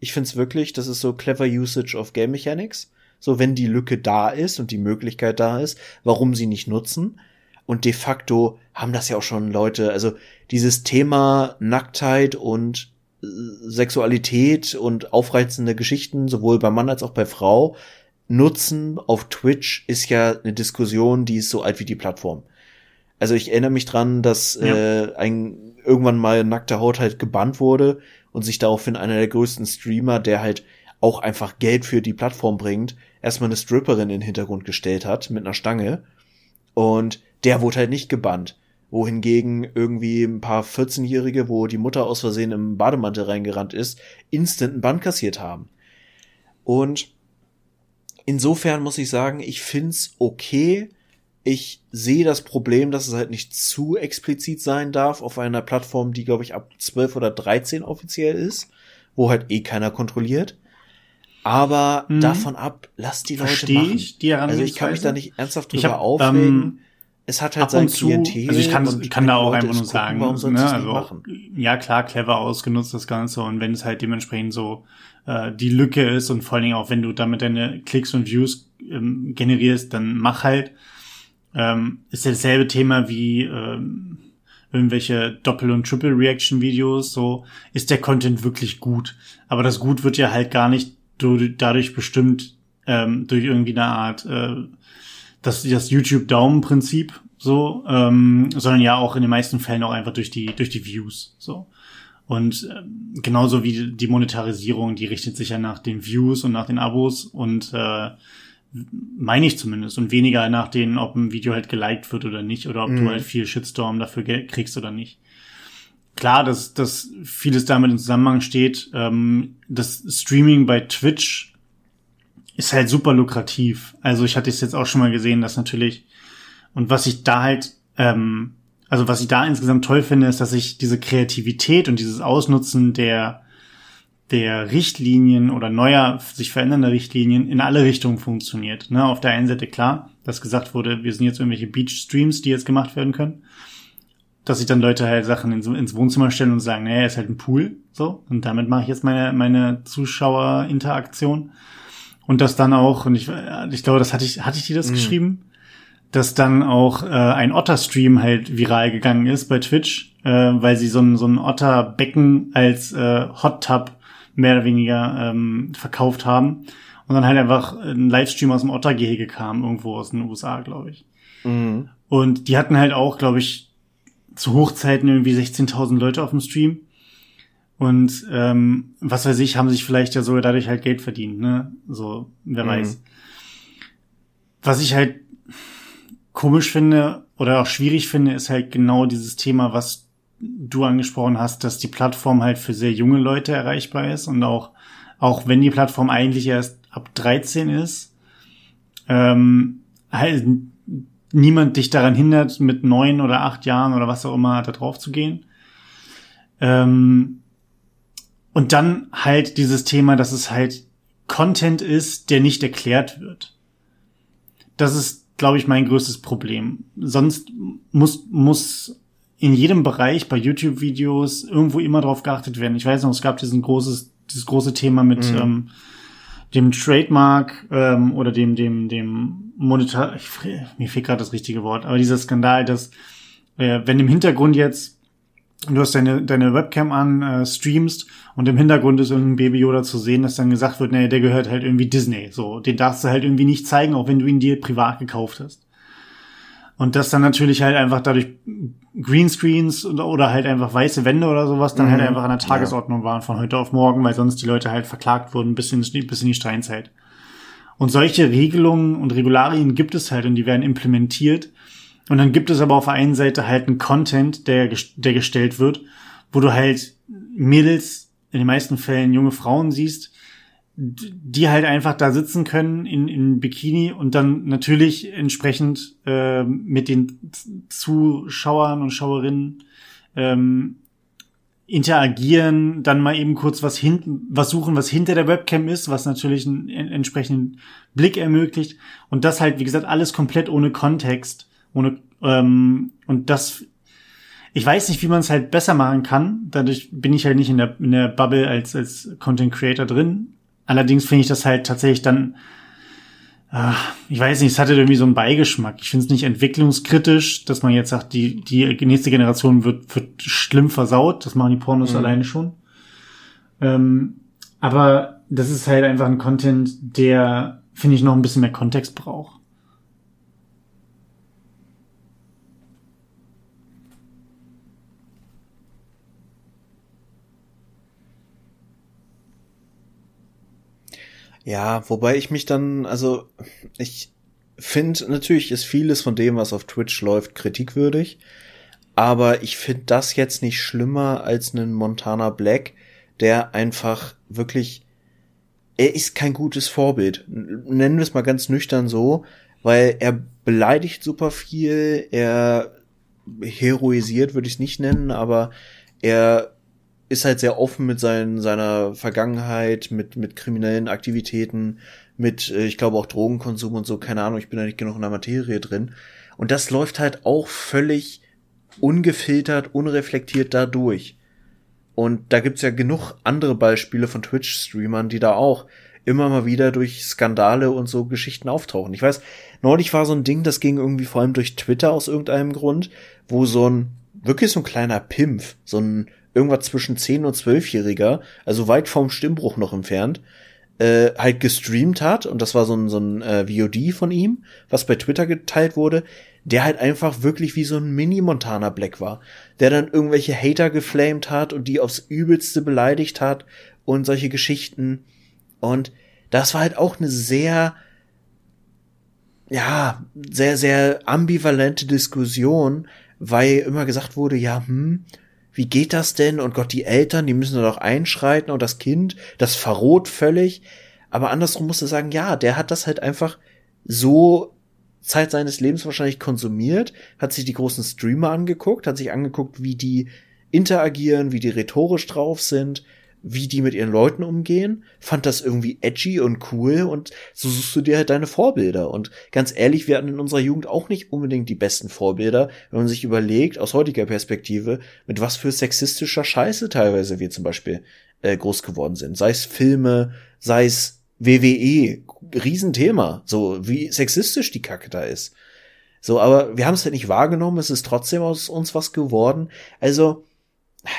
Ich find's wirklich, das ist so clever Usage of Game Mechanics. So, wenn die Lücke da ist und die Möglichkeit da ist, warum sie nicht nutzen. Und de facto haben das ja auch schon Leute, also dieses Thema Nacktheit und äh, Sexualität und aufreizende Geschichten, sowohl bei Mann als auch bei Frau, nutzen auf Twitch ist ja eine Diskussion, die ist so alt wie die Plattform. Also ich erinnere mich dran, dass ja. äh, ein irgendwann mal nackte Haut halt gebannt wurde und sich daraufhin einer der größten Streamer, der halt auch einfach Geld für die Plattform bringt, erstmal eine Stripperin in den Hintergrund gestellt hat mit einer Stange. Und der wurde halt nicht gebannt. Wohingegen irgendwie ein paar 14-Jährige, wo die Mutter aus Versehen im Bademantel reingerannt ist, instant einen Bann kassiert haben. Und insofern muss ich sagen, ich find's okay. Ich sehe das Problem, dass es halt nicht zu explizit sein darf auf einer Plattform, die, glaube ich, ab 12 oder 13 offiziell ist, wo halt eh keiner kontrolliert. Aber mhm. davon ab, lass die Leute Versteh machen. Ich die also ich kann mich da nicht ernsthaft drüber hab, aufregen. Ähm, es hat halt sein zu, Klientel. Also ich kann, ich kann da auch einfach nur sagen, gucken, ne, also auch, ja klar, clever ausgenutzt das Ganze und wenn es halt dementsprechend so äh, die Lücke ist und vor allen Dingen auch wenn du damit deine Klicks und Views ähm, generierst, dann mach halt. Ähm, ist ja dasselbe Thema wie ähm, irgendwelche Doppel- und Triple-Reaction-Videos, so ist der Content wirklich gut. Aber das Gut wird ja halt gar nicht dadurch bestimmt, ähm, durch irgendwie eine Art äh, das, das YouTube-Daumen-Prinzip so, ähm, sondern ja auch in den meisten Fällen auch einfach durch die, durch die Views. So. Und äh, genauso wie die Monetarisierung, die richtet sich ja nach den Views und nach den Abos und äh, meine ich zumindest und weniger nach denen, ob ein Video halt geliked wird oder nicht oder ob mhm. du halt viel Shitstorm dafür kriegst oder nicht. Klar, dass, dass vieles damit in Zusammenhang steht. Ähm, das Streaming bei Twitch ist halt super lukrativ. Also ich hatte es jetzt auch schon mal gesehen, dass natürlich und was ich da halt, ähm, also was ich da insgesamt toll finde, ist, dass ich diese Kreativität und dieses Ausnutzen der der Richtlinien oder neuer, sich verändernder Richtlinien in alle Richtungen funktioniert. Ne, auf der einen Seite klar, dass gesagt wurde, wir sind jetzt irgendwelche Beach-Streams, die jetzt gemacht werden können. Dass sich dann Leute halt Sachen ins, ins Wohnzimmer stellen und sagen, naja, ist halt ein Pool, so. Und damit mache ich jetzt meine, meine Zuschauerinteraktion. Und das dann auch, und ich, ich glaube, das hatte ich, hatte ich dir das mhm. geschrieben? Dass dann auch äh, ein Otter-Stream halt viral gegangen ist bei Twitch, äh, weil sie so ein, so ein Otter-Becken als äh, Hot Tub mehr oder weniger ähm, verkauft haben. Und dann halt einfach ein Livestream aus dem Ottergehege kam, irgendwo aus den USA, glaube ich. Mhm. Und die hatten halt auch, glaube ich, zu Hochzeiten irgendwie 16.000 Leute auf dem Stream. Und ähm, was weiß ich, haben sich vielleicht ja sogar dadurch halt Geld verdient, ne? So, wer mhm. weiß. Was ich halt komisch finde oder auch schwierig finde, ist halt genau dieses Thema, was du angesprochen hast, dass die Plattform halt für sehr junge Leute erreichbar ist und auch, auch wenn die Plattform eigentlich erst ab 13 ist, ähm, halt niemand dich daran hindert, mit neun oder acht Jahren oder was auch immer da drauf zu gehen. Ähm, und dann halt dieses Thema, dass es halt Content ist, der nicht erklärt wird. Das ist, glaube ich, mein größtes Problem. Sonst muss, muss in jedem Bereich bei YouTube-Videos irgendwo immer drauf geachtet werden. Ich weiß noch, es gab diesen großes, dieses große Thema mit mhm. ähm, dem Trademark ähm, oder dem, dem, dem Monetar, ich, mir fehlt gerade das richtige Wort, aber dieser Skandal, dass äh, wenn im Hintergrund jetzt du hast deine, deine Webcam an, äh, streamst und im Hintergrund ist irgendein Baby Yoda zu sehen, dass dann gesagt wird, naja, der gehört halt irgendwie Disney. So, den darfst du halt irgendwie nicht zeigen, auch wenn du ihn dir privat gekauft hast. Und das dann natürlich halt einfach dadurch Greenscreens oder halt einfach weiße Wände oder sowas dann halt mhm. halt einfach an der Tagesordnung waren von heute auf morgen, weil sonst die Leute halt verklagt wurden bis in, bis in die Steinzeit. Und solche Regelungen und Regularien gibt es halt und die werden implementiert. Und dann gibt es aber auf der einen Seite halt einen Content, der, der gestellt wird, wo du halt Mädels, in den meisten Fällen junge Frauen siehst, die halt einfach da sitzen können in, in Bikini und dann natürlich entsprechend äh, mit den Zuschauern und Schauerinnen ähm, interagieren, dann mal eben kurz was hinten, was suchen, was hinter der Webcam ist, was natürlich einen entsprechenden Blick ermöglicht und das halt, wie gesagt, alles komplett ohne Kontext, ohne ähm, und das ich weiß nicht, wie man es halt besser machen kann. Dadurch bin ich halt nicht in der, in der Bubble als, als Content Creator drin. Allerdings finde ich das halt tatsächlich dann, äh, ich weiß nicht, es hatte irgendwie so einen Beigeschmack. Ich finde es nicht entwicklungskritisch, dass man jetzt sagt, die, die nächste Generation wird, wird schlimm versaut. Das machen die Pornos mhm. alleine schon. Ähm, aber das ist halt einfach ein Content, der, finde ich, noch ein bisschen mehr Kontext braucht. Ja, wobei ich mich dann, also ich finde, natürlich ist vieles von dem, was auf Twitch läuft, kritikwürdig. Aber ich finde das jetzt nicht schlimmer als einen Montana Black, der einfach wirklich, er ist kein gutes Vorbild. Nennen wir es mal ganz nüchtern so, weil er beleidigt super viel, er heroisiert würde ich es nicht nennen, aber er ist halt sehr offen mit seinen, seiner Vergangenheit, mit, mit kriminellen Aktivitäten, mit, äh, ich glaube auch Drogenkonsum und so, keine Ahnung, ich bin da nicht genug in der Materie drin. Und das läuft halt auch völlig ungefiltert, unreflektiert dadurch. Und da gibt's ja genug andere Beispiele von Twitch-Streamern, die da auch immer mal wieder durch Skandale und so Geschichten auftauchen. Ich weiß, neulich war so ein Ding, das ging irgendwie vor allem durch Twitter aus irgendeinem Grund, wo so ein, wirklich so ein kleiner Pimpf, so ein irgendwas zwischen 10 und 12-Jähriger, also weit vom Stimmbruch noch entfernt, äh, halt gestreamt hat, und das war so ein, so ein äh, VOD von ihm, was bei Twitter geteilt wurde, der halt einfach wirklich wie so ein Mini-Montana Black war, der dann irgendwelche Hater geflamed hat und die aufs Übelste beleidigt hat und solche Geschichten. Und das war halt auch eine sehr, ja, sehr, sehr ambivalente Diskussion, weil immer gesagt wurde, ja, hm, wie geht das denn? Und Gott, die Eltern, die müssen doch einschreiten und das Kind, das verroht völlig. Aber andersrum musst du sagen, ja, der hat das halt einfach so Zeit seines Lebens wahrscheinlich konsumiert, hat sich die großen Streamer angeguckt, hat sich angeguckt, wie die interagieren, wie die rhetorisch drauf sind, wie die mit ihren Leuten umgehen, fand das irgendwie edgy und cool und so suchst du dir halt deine Vorbilder. Und ganz ehrlich, wir hatten in unserer Jugend auch nicht unbedingt die besten Vorbilder, wenn man sich überlegt, aus heutiger Perspektive, mit was für sexistischer Scheiße teilweise wir zum Beispiel äh, groß geworden sind. Sei es Filme, sei es WWE, Riesenthema, so wie sexistisch die Kacke da ist. So, aber wir haben es halt nicht wahrgenommen, es ist trotzdem aus uns was geworden. Also,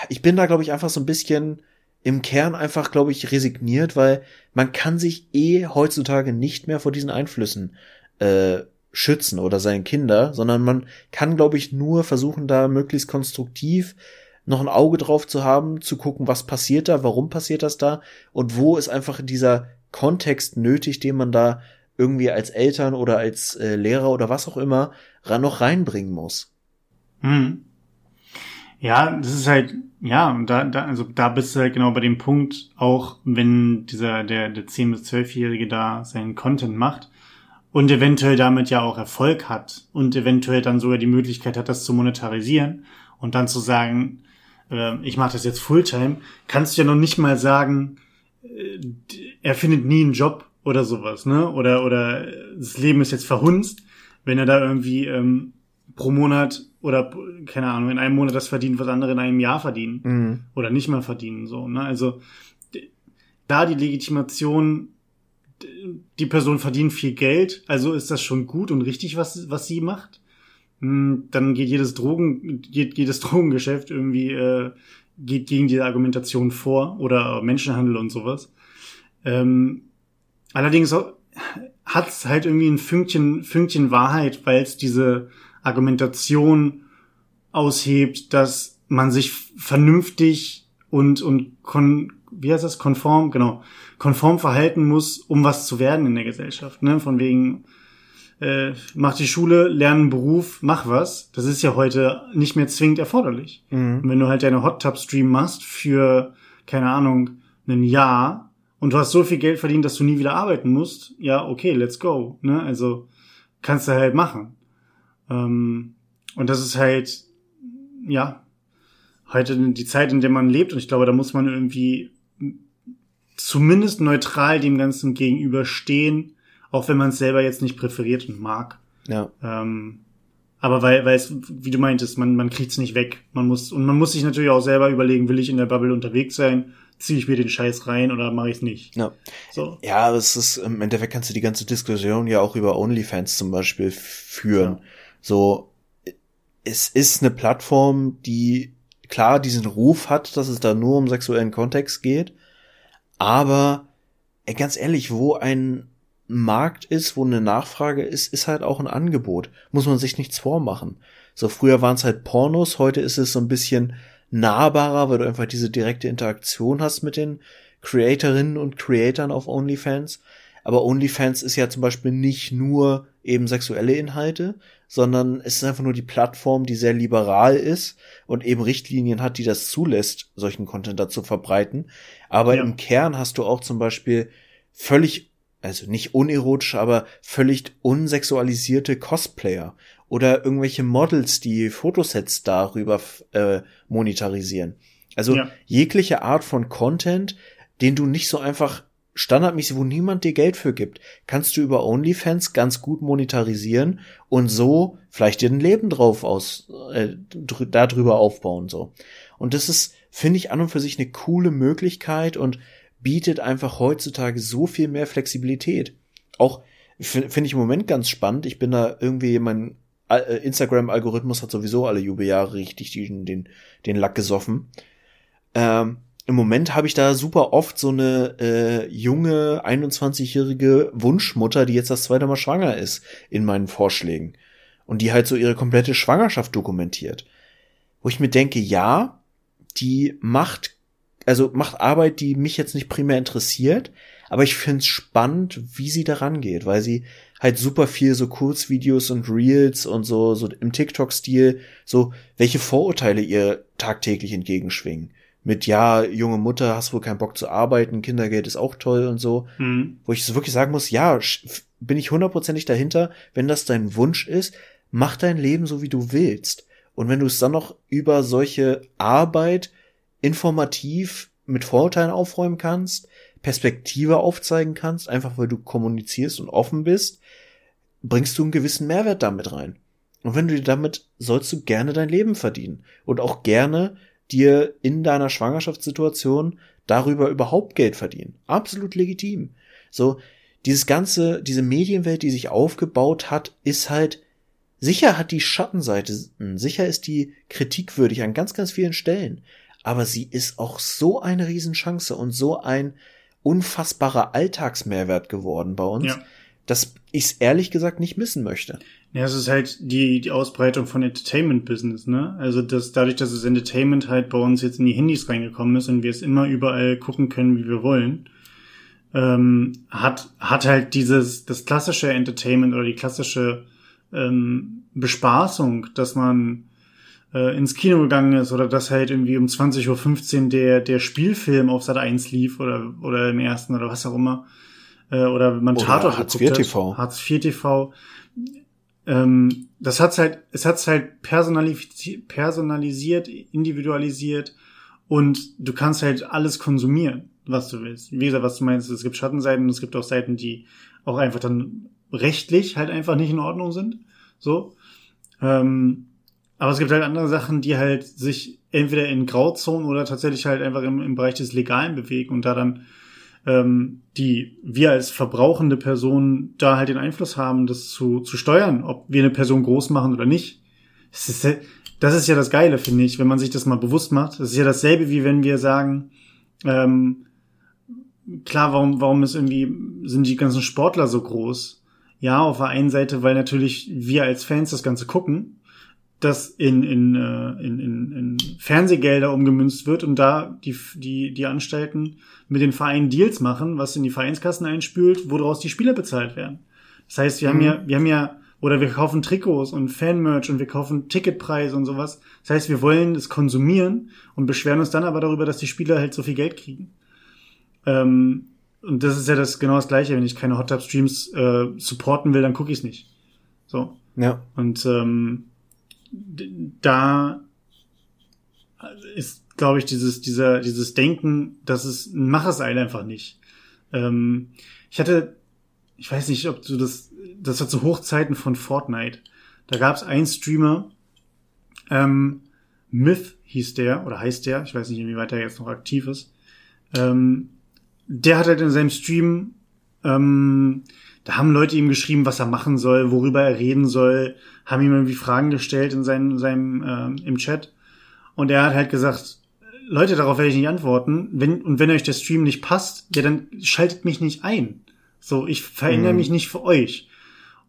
ich bin da, glaube ich, einfach so ein bisschen im Kern einfach, glaube ich, resigniert, weil man kann sich eh heutzutage nicht mehr vor diesen Einflüssen äh, schützen oder seine Kinder, sondern man kann, glaube ich, nur versuchen, da möglichst konstruktiv noch ein Auge drauf zu haben, zu gucken, was passiert da, warum passiert das da und wo ist einfach dieser Kontext nötig, den man da irgendwie als Eltern oder als äh, Lehrer oder was auch immer noch reinbringen muss. Hm. Ja, das ist halt, ja, und da, da, also da bist du halt genau bei dem Punkt, auch wenn dieser, der, der 10- bis 12-Jährige da seinen Content macht und eventuell damit ja auch Erfolg hat und eventuell dann sogar die Möglichkeit hat, das zu monetarisieren und dann zu sagen, äh, ich mache das jetzt Fulltime, kannst du ja noch nicht mal sagen, äh, er findet nie einen Job oder sowas, ne? Oder, oder das Leben ist jetzt verhunzt, wenn er da irgendwie ähm, pro Monat oder keine Ahnung, in einem Monat das verdient, was andere in einem Jahr verdienen mhm. oder nicht mal verdienen so, ne? Also da die Legitimation die Person verdient viel Geld, also ist das schon gut und richtig, was was sie macht. Hm, dann geht jedes Drogen geht jedes [LAUGHS] Drogengeschäft irgendwie äh, geht gegen diese Argumentation vor oder Menschenhandel und sowas. Ähm, allerdings hat es halt irgendwie ein Fünkchen Fünkchen Wahrheit, weil es diese Argumentation aushebt, dass man sich vernünftig und, und kon, wie heißt das, konform, genau, konform verhalten muss, um was zu werden in der Gesellschaft, ne, von wegen, äh, mach die Schule, lern einen Beruf, mach was. Das ist ja heute nicht mehr zwingend erforderlich. Mhm. Und wenn du halt deine Hot Tub Stream machst für, keine Ahnung, ein Jahr und du hast so viel Geld verdient, dass du nie wieder arbeiten musst, ja, okay, let's go. Ne? Also kannst du halt machen. Ähm, und das ist halt, ja, heute die Zeit, in der man lebt. Und ich glaube, da muss man irgendwie zumindest neutral dem Ganzen gegenüberstehen auch wenn man es selber jetzt nicht präferiert und mag. Ja. Ähm, aber weil, weil es, wie du meintest, man, man kriegt es nicht weg. Man muss, und man muss sich natürlich auch selber überlegen, will ich in der Bubble unterwegs sein? Ziehe ich mir den Scheiß rein oder mache ich es nicht? Ja. So. Ja, es ist, im Endeffekt kannst du die ganze Diskussion ja auch über OnlyFans zum Beispiel führen. Ja. So, es ist eine Plattform, die klar diesen Ruf hat, dass es da nur um sexuellen Kontext geht, aber ey, ganz ehrlich, wo ein Markt ist, wo eine Nachfrage ist, ist halt auch ein Angebot. Muss man sich nichts vormachen. So früher waren es halt Pornos, heute ist es so ein bisschen nahbarer, weil du einfach diese direkte Interaktion hast mit den Creatorinnen und Creatoren auf OnlyFans. Aber OnlyFans ist ja zum Beispiel nicht nur eben sexuelle Inhalte, sondern es ist einfach nur die Plattform, die sehr liberal ist und eben Richtlinien hat, die das zulässt, solchen Content dazu verbreiten. Aber ja. im Kern hast du auch zum Beispiel völlig also nicht unerotisch, aber völlig unsexualisierte Cosplayer oder irgendwelche Models, die Fotosets darüber äh, monetarisieren. Also ja. jegliche Art von Content, den du nicht so einfach standardmäßig, wo niemand dir Geld für gibt, kannst du über OnlyFans ganz gut monetarisieren und so vielleicht dir ein Leben drauf aus äh, darüber aufbauen so. Und das ist finde ich an und für sich eine coole Möglichkeit und bietet einfach heutzutage so viel mehr Flexibilität. Auch finde ich im Moment ganz spannend. Ich bin da irgendwie, mein äh, Instagram-Algorithmus hat sowieso alle Jubeljahre richtig den, den, den Lack gesoffen. Ähm, Im Moment habe ich da super oft so eine äh, junge, 21-jährige Wunschmutter, die jetzt das zweite Mal schwanger ist, in meinen Vorschlägen. Und die halt so ihre komplette Schwangerschaft dokumentiert. Wo ich mir denke, ja, die macht also macht Arbeit, die mich jetzt nicht primär interessiert, aber ich find's spannend, wie sie daran geht, weil sie halt super viel so Kurzvideos und Reels und so, so im TikTok-Stil, so welche Vorurteile ihr tagtäglich entgegenschwingen. Mit ja, junge Mutter, hast wohl keinen Bock zu arbeiten, Kindergeld ist auch toll und so. Mhm. Wo ich so wirklich sagen muss, ja, bin ich hundertprozentig dahinter, wenn das dein Wunsch ist, mach dein Leben so, wie du willst. Und wenn du es dann noch über solche Arbeit informativ mit Vorurteilen aufräumen kannst, Perspektive aufzeigen kannst, einfach weil du kommunizierst und offen bist, bringst du einen gewissen Mehrwert damit rein. Und wenn du dir damit sollst du gerne dein Leben verdienen und auch gerne dir in deiner Schwangerschaftssituation darüber überhaupt Geld verdienen. Absolut legitim. So, dieses ganze, diese Medienwelt, die sich aufgebaut hat, ist halt, sicher hat die Schattenseite, sicher ist die kritikwürdig an ganz, ganz vielen Stellen aber sie ist auch so eine Riesenchance und so ein unfassbarer Alltagsmehrwert geworden bei uns, ja. dass ich es ehrlich gesagt nicht missen möchte. Ja, es ist halt die, die Ausbreitung von Entertainment-Business, ne? Also das, dadurch, dass das Entertainment halt bei uns jetzt in die Handys reingekommen ist und wir es immer überall gucken können, wie wir wollen, ähm, hat, hat halt dieses, das klassische Entertainment oder die klassische ähm, Bespaßung, dass man äh, ins Kino gegangen ist oder dass halt irgendwie um 20.15 Uhr der, der Spielfilm auf Sat 1 lief oder, oder im ersten oder was auch immer. Äh, oder man oder Tatort Hartz IV TV. Hartz IV TV. Ähm, das hat's halt, es hat's halt personalisiert, individualisiert und du kannst halt alles konsumieren, was du willst. Wie gesagt, was du meinst, es gibt Schattenseiten es gibt auch Seiten, die auch einfach dann rechtlich halt einfach nicht in Ordnung sind. So. Ähm, aber es gibt halt andere Sachen, die halt sich entweder in Grauzonen oder tatsächlich halt einfach im, im Bereich des Legalen bewegen und da dann ähm, die wir als verbrauchende Personen da halt den Einfluss haben, das zu, zu steuern, ob wir eine Person groß machen oder nicht. Das ist, das ist ja das Geile, finde ich, wenn man sich das mal bewusst macht. Das ist ja dasselbe, wie wenn wir sagen, ähm, klar, warum, warum ist irgendwie, sind die ganzen Sportler so groß? ja, auf der einen Seite, weil natürlich wir als Fans das Ganze gucken, das in, in, äh, in, in, in Fernsehgelder umgemünzt wird und da die, die, die Anstalten mit den Vereinen Deals machen, was in die Vereinskassen einspült, woraus die Spieler bezahlt werden. Das heißt, wir mhm. haben ja, wir haben ja, oder wir kaufen Trikots und Fanmerch und wir kaufen Ticketpreise und sowas. Das heißt, wir wollen es konsumieren und beschweren uns dann aber darüber, dass die Spieler halt so viel Geld kriegen. Ähm, und das ist ja das genau das Gleiche. Wenn ich keine Hot Tub Streams äh, supporten will, dann gucke ich es nicht. So. Ja. Und ähm, da ist, glaube ich, dieses, dieser, dieses Denken, dass es, mach es halt einfach nicht. Ähm, ich hatte, ich weiß nicht, ob du das, das war zu Hochzeiten von Fortnite. Da gab es einen Streamer, ähm, Myth hieß der, oder heißt der, ich weiß nicht, inwieweit er jetzt noch aktiv ist. Ähm, der hat halt in seinem Stream, ähm, da haben Leute ihm geschrieben, was er machen soll, worüber er reden soll, haben ihm irgendwie Fragen gestellt in seinem, seinem ähm, im Chat. Und er hat halt gesagt, Leute, darauf werde ich nicht antworten. Wenn, und wenn euch der Stream nicht passt, ja, dann schaltet mich nicht ein. So, ich verändere mhm. mich nicht für euch.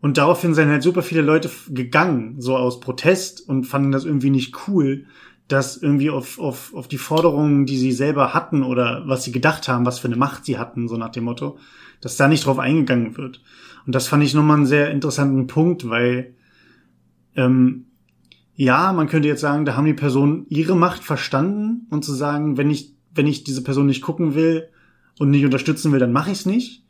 Und daraufhin sind halt super viele Leute gegangen, so aus Protest und fanden das irgendwie nicht cool, dass irgendwie auf, auf, auf die Forderungen, die sie selber hatten oder was sie gedacht haben, was für eine Macht sie hatten, so nach dem Motto, dass da nicht drauf eingegangen wird. Und das fand ich nochmal einen sehr interessanten Punkt, weil ähm, ja, man könnte jetzt sagen, da haben die Personen ihre Macht verstanden und zu sagen, wenn ich, wenn ich diese Person nicht gucken will und nicht unterstützen will, dann mache ich es nicht.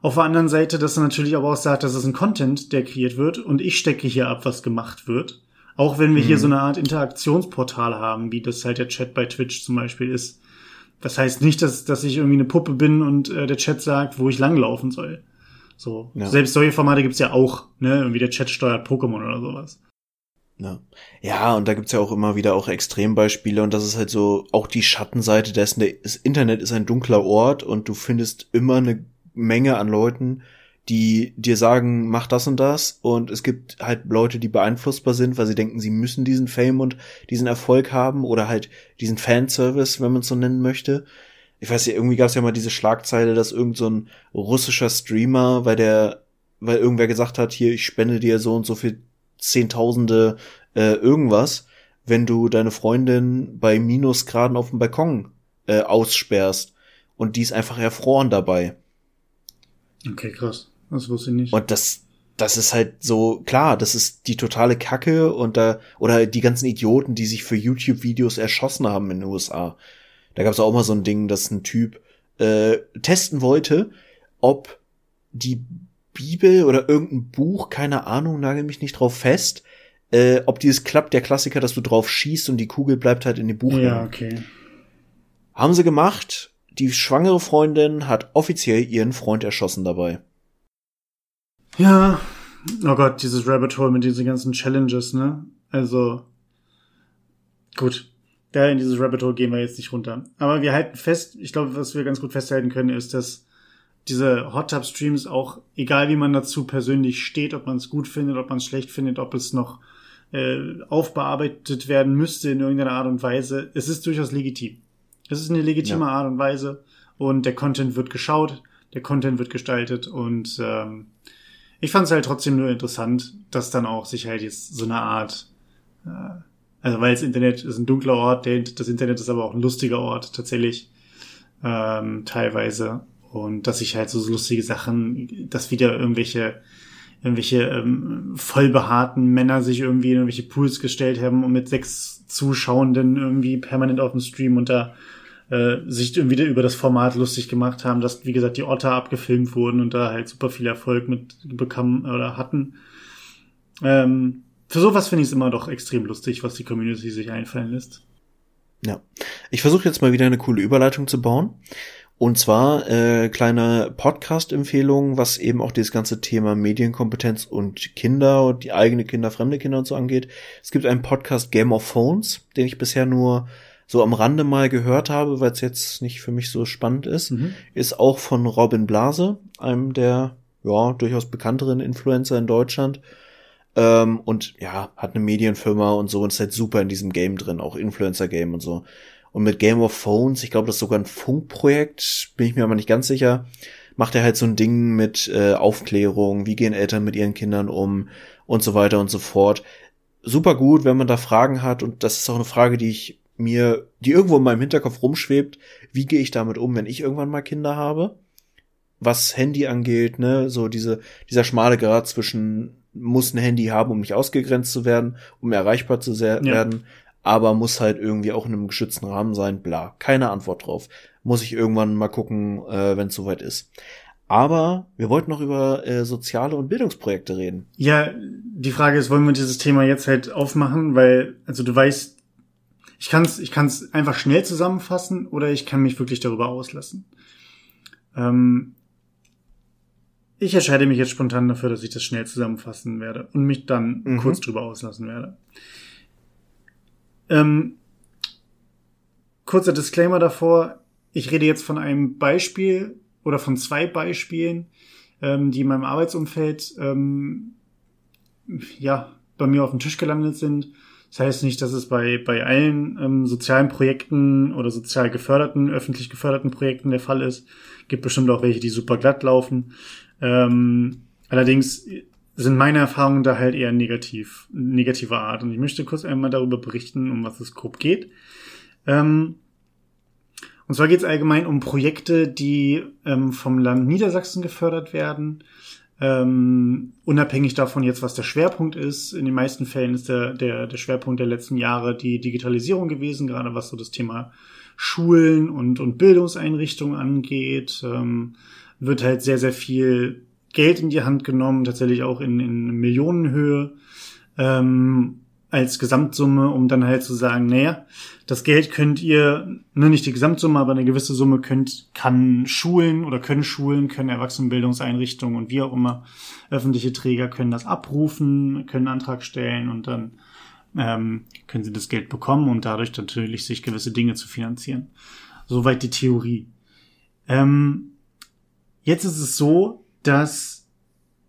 Auf der anderen Seite, dass er natürlich aber auch sagt, das ist ein Content, der kreiert wird und ich stecke hier ab, was gemacht wird. Auch wenn wir mhm. hier so eine Art Interaktionsportal haben, wie das halt der Chat bei Twitch zum Beispiel ist. Das heißt nicht, dass, dass ich irgendwie eine Puppe bin und äh, der Chat sagt, wo ich langlaufen soll. So. Ja. Selbst solche Formate gibt's ja auch, ne? Irgendwie der Chat steuert Pokémon oder sowas. Ja. ja, und da gibt's ja auch immer wieder auch Extrembeispiele und das ist halt so auch die Schattenseite dessen. Das Internet ist ein dunkler Ort und du findest immer eine Menge an Leuten, die dir sagen, mach das und das. Und es gibt halt Leute, die beeinflussbar sind, weil sie denken, sie müssen diesen Fame und diesen Erfolg haben oder halt diesen Fanservice, wenn man es so nennen möchte. Ich weiß ja, irgendwie gab es ja mal diese Schlagzeile, dass irgend so ein russischer Streamer, weil der, weil irgendwer gesagt hat, hier, ich spende dir so und so viel Zehntausende äh, irgendwas, wenn du deine Freundin bei Minusgraden auf dem Balkon äh, aussperrst. Und die ist einfach erfroren dabei. Okay, krass. Das wusste ich nicht. Und das, das ist halt so, klar, das ist die totale Kacke und da, oder die ganzen Idioten, die sich für YouTube-Videos erschossen haben in den USA. Da gab es auch mal so ein Ding, dass ein Typ äh, testen wollte, ob die Bibel oder irgendein Buch, keine Ahnung, nagel mich nicht drauf fest, äh, ob dieses klappt, der Klassiker, dass du drauf schießt und die Kugel bleibt halt in dem Buch. Ja, okay. Haben sie gemacht. Die schwangere Freundin hat offiziell ihren Freund erschossen dabei. Ja, oh Gott, dieses Rabbit Hole mit diesen ganzen Challenges, ne? Also, gut. Da in dieses Rabbit Hole gehen wir jetzt nicht runter. Aber wir halten fest, ich glaube, was wir ganz gut festhalten können, ist, dass diese Hot Tub Streams auch, egal wie man dazu persönlich steht, ob man es gut findet, ob man es schlecht findet, ob es noch äh, aufbearbeitet werden müsste in irgendeiner Art und Weise, es ist durchaus legitim. Es ist eine legitime ja. Art und Weise und der Content wird geschaut, der Content wird gestaltet und ähm, ich fand es halt trotzdem nur interessant, dass dann auch sich halt jetzt so eine Art, äh, also weil das Internet ist ein dunkler Ort, das Internet ist aber auch ein lustiger Ort tatsächlich ähm, teilweise. Und dass sich halt so lustige Sachen, dass wieder irgendwelche irgendwelche ähm, vollbehaarten Männer sich irgendwie in irgendwelche Pools gestellt haben und mit sechs Zuschauenden irgendwie permanent auf dem Stream da äh, sich irgendwie über das Format lustig gemacht haben, dass, wie gesagt, die Otter abgefilmt wurden und da halt super viel Erfolg mit bekommen oder hatten. Ähm, für sowas finde ich es immer doch extrem lustig, was die Community sich einfallen lässt. Ja. Ich versuche jetzt mal wieder eine coole Überleitung zu bauen. Und zwar äh, kleine Podcast-Empfehlung, was eben auch dieses ganze Thema Medienkompetenz und Kinder und die eigene Kinder, fremde Kinder und so angeht. Es gibt einen Podcast Game of Phones, den ich bisher nur so am Rande mal gehört habe, weil es jetzt nicht für mich so spannend ist, mhm. ist auch von Robin Blase, einem der ja durchaus bekannteren Influencer in Deutschland. Ähm, und ja, hat eine Medienfirma und so und ist halt super in diesem Game drin, auch Influencer-Game und so. Und mit Game of Phones, ich glaube, das ist sogar ein Funkprojekt, bin ich mir aber nicht ganz sicher, macht er halt so ein Ding mit äh, Aufklärung, wie gehen Eltern mit ihren Kindern um und so weiter und so fort. Super gut, wenn man da Fragen hat und das ist auch eine Frage, die ich mir, die irgendwo in meinem Hinterkopf rumschwebt, wie gehe ich damit um, wenn ich irgendwann mal Kinder habe? Was Handy angeht, ne, so diese, dieser schmale Grad zwischen muss ein Handy haben, um nicht ausgegrenzt zu werden, um erreichbar zu ja. werden, aber muss halt irgendwie auch in einem geschützten Rahmen sein, bla. Keine Antwort drauf. Muss ich irgendwann mal gucken, äh, wenn es soweit ist. Aber wir wollten noch über äh, soziale und Bildungsprojekte reden. Ja, die Frage ist, wollen wir dieses Thema jetzt halt aufmachen, weil, also du weißt, ich kann es ich kann's einfach schnell zusammenfassen oder ich kann mich wirklich darüber auslassen. Ähm, ich entscheide mich jetzt spontan dafür, dass ich das schnell zusammenfassen werde und mich dann mhm. kurz drüber auslassen werde. Ähm, kurzer Disclaimer davor. Ich rede jetzt von einem Beispiel oder von zwei Beispielen, ähm, die in meinem Arbeitsumfeld ähm, ja bei mir auf dem Tisch gelandet sind. Das heißt nicht, dass es bei, bei allen ähm, sozialen Projekten oder sozial geförderten, öffentlich geförderten Projekten der Fall ist. Gibt bestimmt auch welche, die super glatt laufen. Ähm, allerdings sind meine Erfahrungen da halt eher negativ, negativer Art. Und ich möchte kurz einmal darüber berichten, um was es grob geht. Ähm, und zwar geht es allgemein um Projekte, die ähm, vom Land Niedersachsen gefördert werden. Ähm, unabhängig davon jetzt, was der Schwerpunkt ist. In den meisten Fällen ist der, der, der Schwerpunkt der letzten Jahre die Digitalisierung gewesen, gerade was so das Thema Schulen und, und Bildungseinrichtungen angeht. Ähm, wird halt sehr, sehr viel Geld in die Hand genommen, tatsächlich auch in, in Millionenhöhe ähm, als Gesamtsumme, um dann halt zu sagen, naja, das Geld könnt ihr, ne, nicht die Gesamtsumme, aber eine gewisse Summe könnt, kann Schulen oder können Schulen, können Erwachsenenbildungseinrichtungen und wie auch immer, öffentliche Träger können das abrufen, können Antrag stellen und dann ähm, können sie das Geld bekommen und dadurch natürlich sich gewisse Dinge zu finanzieren. Soweit die Theorie. Ähm, jetzt ist es so, dass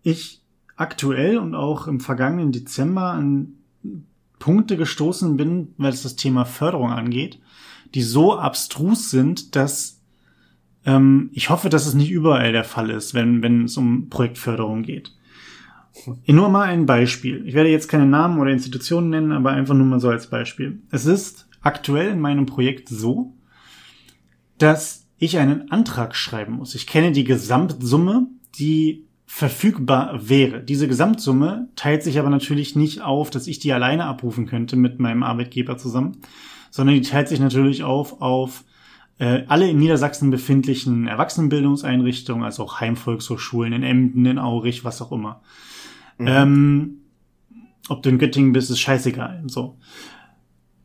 ich aktuell und auch im vergangenen Dezember an Punkte gestoßen bin, es das Thema Förderung angeht, die so abstrus sind, dass ähm, ich hoffe, dass es nicht überall der Fall ist, wenn, wenn es um Projektförderung geht. Nur mal ein Beispiel. Ich werde jetzt keine Namen oder Institutionen nennen, aber einfach nur mal so als Beispiel. Es ist aktuell in meinem Projekt so, dass ich einen Antrag schreiben muss. Ich kenne die Gesamtsumme die verfügbar wäre. Diese Gesamtsumme teilt sich aber natürlich nicht auf, dass ich die alleine abrufen könnte mit meinem Arbeitgeber zusammen, sondern die teilt sich natürlich auf auf äh, alle in Niedersachsen befindlichen Erwachsenenbildungseinrichtungen, also auch Heimvolkshochschulen in Emden, in Aurich, was auch immer. Mhm. Ähm, ob du in Göttingen bist, ist scheißegal. So.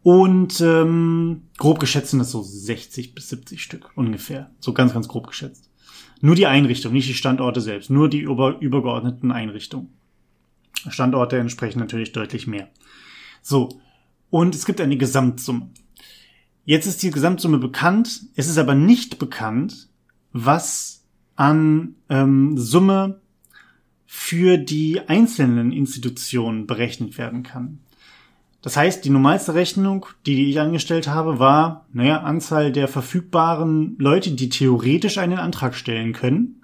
Und ähm, grob geschätzt sind das so 60 bis 70 Stück ungefähr. So ganz, ganz grob geschätzt. Nur die Einrichtung, nicht die Standorte selbst, nur die über, übergeordneten Einrichtungen. Standorte entsprechen natürlich deutlich mehr. So. Und es gibt eine Gesamtsumme. Jetzt ist die Gesamtsumme bekannt. Es ist aber nicht bekannt, was an ähm, Summe für die einzelnen Institutionen berechnet werden kann. Das heißt, die normalste Rechnung, die, ich angestellt habe, war, naja, Anzahl der verfügbaren Leute, die theoretisch einen Antrag stellen können.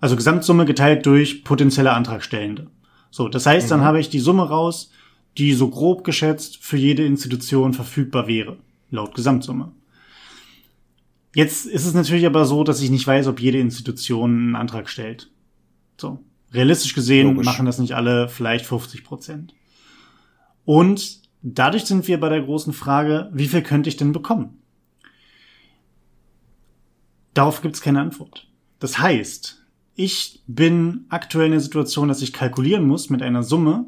Also Gesamtsumme geteilt durch potenzielle Antragstellende. So, das heißt, mhm. dann habe ich die Summe raus, die so grob geschätzt für jede Institution verfügbar wäre, laut Gesamtsumme. Jetzt ist es natürlich aber so, dass ich nicht weiß, ob jede Institution einen Antrag stellt. So. Realistisch gesehen Logisch. machen das nicht alle, vielleicht 50 Prozent. Und dadurch sind wir bei der großen Frage, wie viel könnte ich denn bekommen? Darauf gibt es keine Antwort. Das heißt, ich bin aktuell in der Situation, dass ich kalkulieren muss mit einer Summe,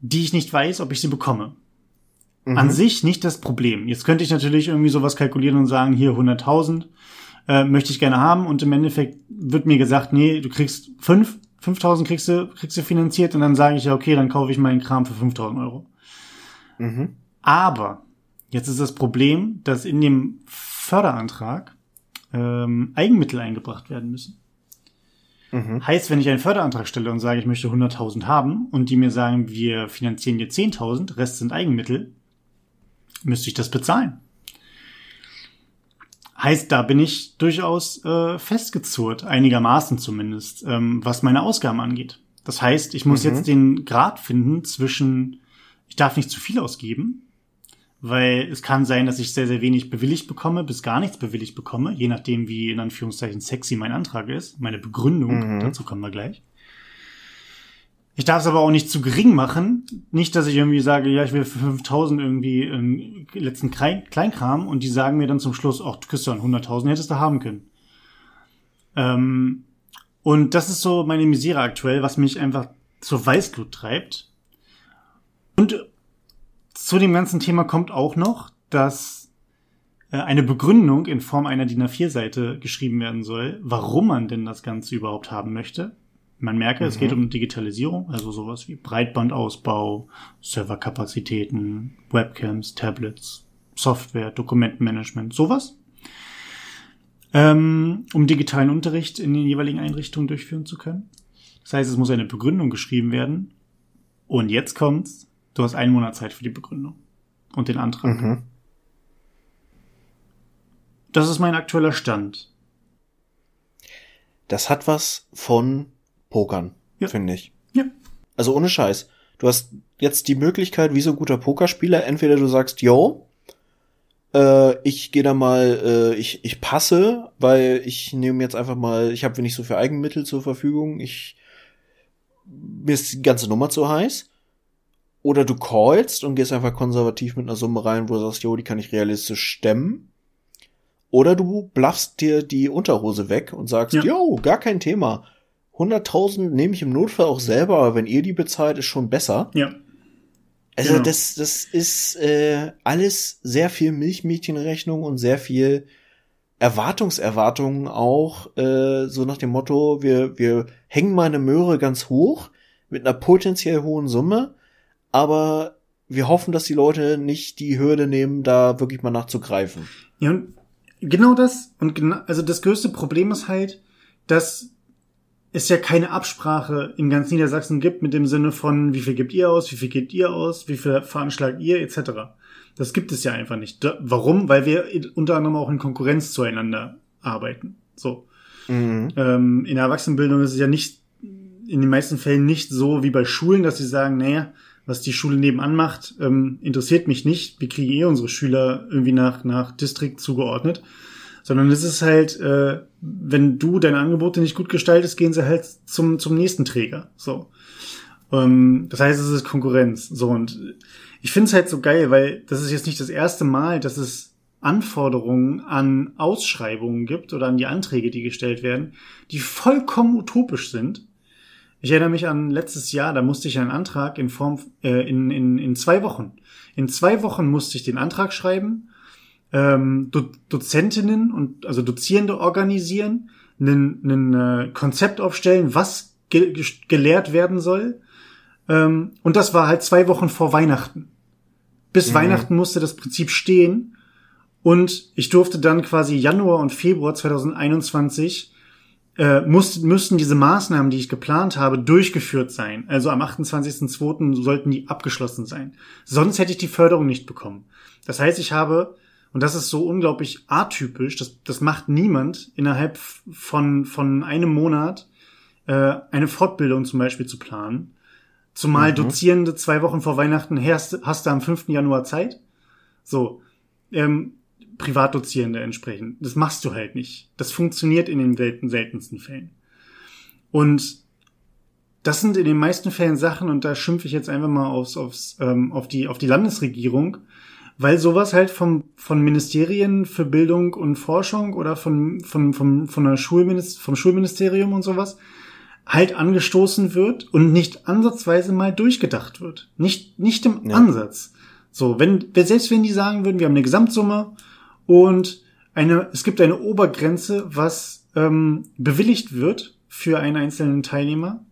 die ich nicht weiß, ob ich sie bekomme. Mhm. An sich nicht das Problem. Jetzt könnte ich natürlich irgendwie sowas kalkulieren und sagen, hier 100.000 äh, möchte ich gerne haben und im Endeffekt wird mir gesagt, nee, du kriegst fünf 5000 kriegst du, kriegst du finanziert und dann sage ich ja, okay, dann kaufe ich meinen Kram für 5000 Euro. Mhm. Aber jetzt ist das Problem, dass in dem Förderantrag ähm, Eigenmittel eingebracht werden müssen. Mhm. Heißt, wenn ich einen Förderantrag stelle und sage, ich möchte 100.000 haben und die mir sagen, wir finanzieren dir 10.000, Rest sind Eigenmittel, müsste ich das bezahlen. Heißt, da bin ich durchaus äh, festgezurrt, einigermaßen zumindest, ähm, was meine Ausgaben angeht. Das heißt, ich muss mhm. jetzt den Grad finden zwischen, ich darf nicht zu viel ausgeben, weil es kann sein, dass ich sehr, sehr wenig bewilligt bekomme, bis gar nichts bewilligt bekomme, je nachdem, wie in Anführungszeichen sexy mein Antrag ist, meine Begründung, mhm. dazu kommen wir gleich. Ich darf es aber auch nicht zu gering machen. Nicht, dass ich irgendwie sage, ja, ich will für 5000 irgendwie einen letzten Kleinkram und die sagen mir dann zum Schluss, ach, Christian, 100.000 hättest du haben können. Ähm, und das ist so meine Misere aktuell, was mich einfach zur Weißglut treibt. Und zu dem ganzen Thema kommt auch noch, dass äh, eine Begründung in Form einer DIN A4-Seite geschrieben werden soll, warum man denn das Ganze überhaupt haben möchte. Man merke, mhm. es geht mhm. um Digitalisierung, also sowas wie Breitbandausbau, Serverkapazitäten, Webcams, Tablets, Software, Dokumentenmanagement, sowas. Ähm, um digitalen Unterricht in den jeweiligen Einrichtungen durchführen zu können. Das heißt, es muss eine Begründung geschrieben werden. Und jetzt kommt's. Du hast einen Monat Zeit für die Begründung und den Antrag. Mhm. Das ist mein aktueller Stand. Das hat was von Pokern, ja. finde ich. Ja. Also ohne Scheiß. Du hast jetzt die Möglichkeit, wie so ein guter Pokerspieler, entweder du sagst, yo, äh, ich gehe da mal, äh, ich, ich passe, weil ich nehme jetzt einfach mal, ich habe nicht so viel Eigenmittel zur Verfügung, ich mir ist die ganze Nummer zu heiß. Oder du callst und gehst einfach konservativ mit einer Summe rein, wo du sagst, jo, die kann ich realistisch stemmen. Oder du bluffst dir die Unterhose weg und sagst, ja. yo, gar kein Thema. 100.000 nehme ich im Notfall auch selber, aber wenn ihr die bezahlt, ist schon besser. Ja. Also genau. das, das ist äh, alles sehr viel Milchmädchenrechnung und sehr viel Erwartungserwartungen auch, äh, so nach dem Motto, wir, wir hängen mal eine Möhre ganz hoch mit einer potenziell hohen Summe, aber wir hoffen, dass die Leute nicht die Hürde nehmen, da wirklich mal nachzugreifen. Ja, und genau das. Und genau, also das größte Problem ist halt, dass es ja keine Absprache in ganz Niedersachsen gibt mit dem Sinne von, wie viel gebt ihr aus, wie viel gebt ihr aus, wie viel veranschlagt ihr, etc. Das gibt es ja einfach nicht. Warum? Weil wir unter anderem auch in Konkurrenz zueinander arbeiten. So. Mhm. Ähm, in der Erwachsenenbildung ist es ja nicht, in den meisten Fällen nicht so wie bei Schulen, dass sie sagen, naja, was die Schule nebenan macht, ähm, interessiert mich nicht. Wir kriegen eh unsere Schüler irgendwie nach, nach Distrikt zugeordnet sondern es ist halt, äh, wenn du deine Angebote nicht gut gestaltest, gehen sie halt zum, zum nächsten Träger. So. Ähm, das heißt, es ist Konkurrenz. So, und ich finde es halt so geil, weil das ist jetzt nicht das erste Mal, dass es Anforderungen an Ausschreibungen gibt oder an die Anträge, die gestellt werden, die vollkommen utopisch sind. Ich erinnere mich an letztes Jahr, da musste ich einen Antrag in Form äh, in, in, in zwei Wochen. In zwei Wochen musste ich den Antrag schreiben ähm, Do Dozentinnen und also Dozierende organisieren, ein äh, Konzept aufstellen, was ge gelehrt werden soll. Ähm, und das war halt zwei Wochen vor Weihnachten. Bis mhm. Weihnachten musste das Prinzip stehen. Und ich durfte dann quasi Januar und Februar 2021 äh, mussten, müssten diese Maßnahmen, die ich geplant habe, durchgeführt sein. Also am 28.02. sollten die abgeschlossen sein. Sonst hätte ich die Förderung nicht bekommen. Das heißt, ich habe und das ist so unglaublich atypisch. Das, das macht niemand innerhalb von, von einem Monat äh, eine Fortbildung zum Beispiel zu planen. Zumal mhm. Dozierende zwei Wochen vor Weihnachten hast, hast du am 5. Januar Zeit. So, ähm, Privatdozierende entsprechend. Das machst du halt nicht. Das funktioniert in den selten, seltensten Fällen. Und das sind in den meisten Fällen Sachen, und da schimpfe ich jetzt einfach mal aufs, aufs, ähm, auf, die, auf die Landesregierung, weil sowas halt vom, von Ministerien für Bildung und Forschung oder von, von, von, von der Schulminister, vom Schulministerium und sowas halt angestoßen wird und nicht ansatzweise mal durchgedacht wird. Nicht, nicht im ja. Ansatz. So, wenn, selbst wenn die sagen würden, wir haben eine Gesamtsumme und eine, es gibt eine Obergrenze, was ähm, bewilligt wird für einen einzelnen Teilnehmer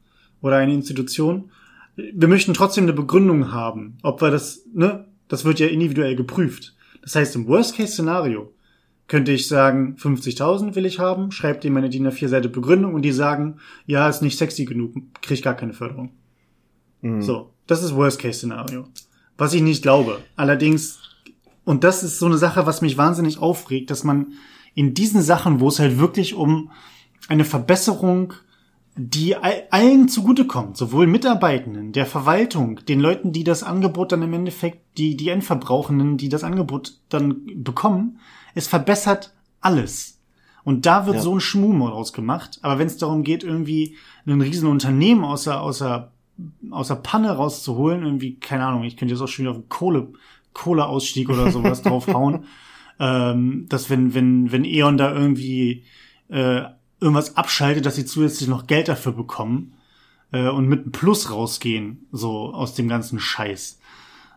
oder eine Institution. Wir möchten trotzdem eine Begründung haben, ob wir das, ne, das wird ja individuell geprüft. Das heißt, im Worst-Case-Szenario könnte ich sagen, 50.000 will ich haben, schreibt ihm meine DIN A4-Seite Begründung und die sagen, ja, ist nicht sexy genug, krieg gar keine Förderung. Mhm. So, das ist Worst-Case-Szenario. Was ich nicht glaube. Allerdings, und das ist so eine Sache, was mich wahnsinnig aufregt, dass man in diesen Sachen, wo es halt wirklich um eine Verbesserung, die allen zugutekommt, sowohl Mitarbeitenden, der Verwaltung, den Leuten, die das Angebot dann im Endeffekt, die, die Endverbrauchenden, die das Angebot dann bekommen, es verbessert alles. Und da wird ja. so ein Schmuh rausgemacht. Aber wenn es darum geht, irgendwie ein riesen Unternehmen außer, außer, außer Panne rauszuholen, irgendwie, keine Ahnung, ich könnte jetzt auch schon wieder auf Kohle, Kohleausstieg oder sowas [LAUGHS] draufhauen, ähm, dass wenn, wenn, wenn E.ON da irgendwie äh, irgendwas abschaltet, dass sie zusätzlich noch Geld dafür bekommen äh, und mit einem Plus rausgehen, so aus dem ganzen Scheiß.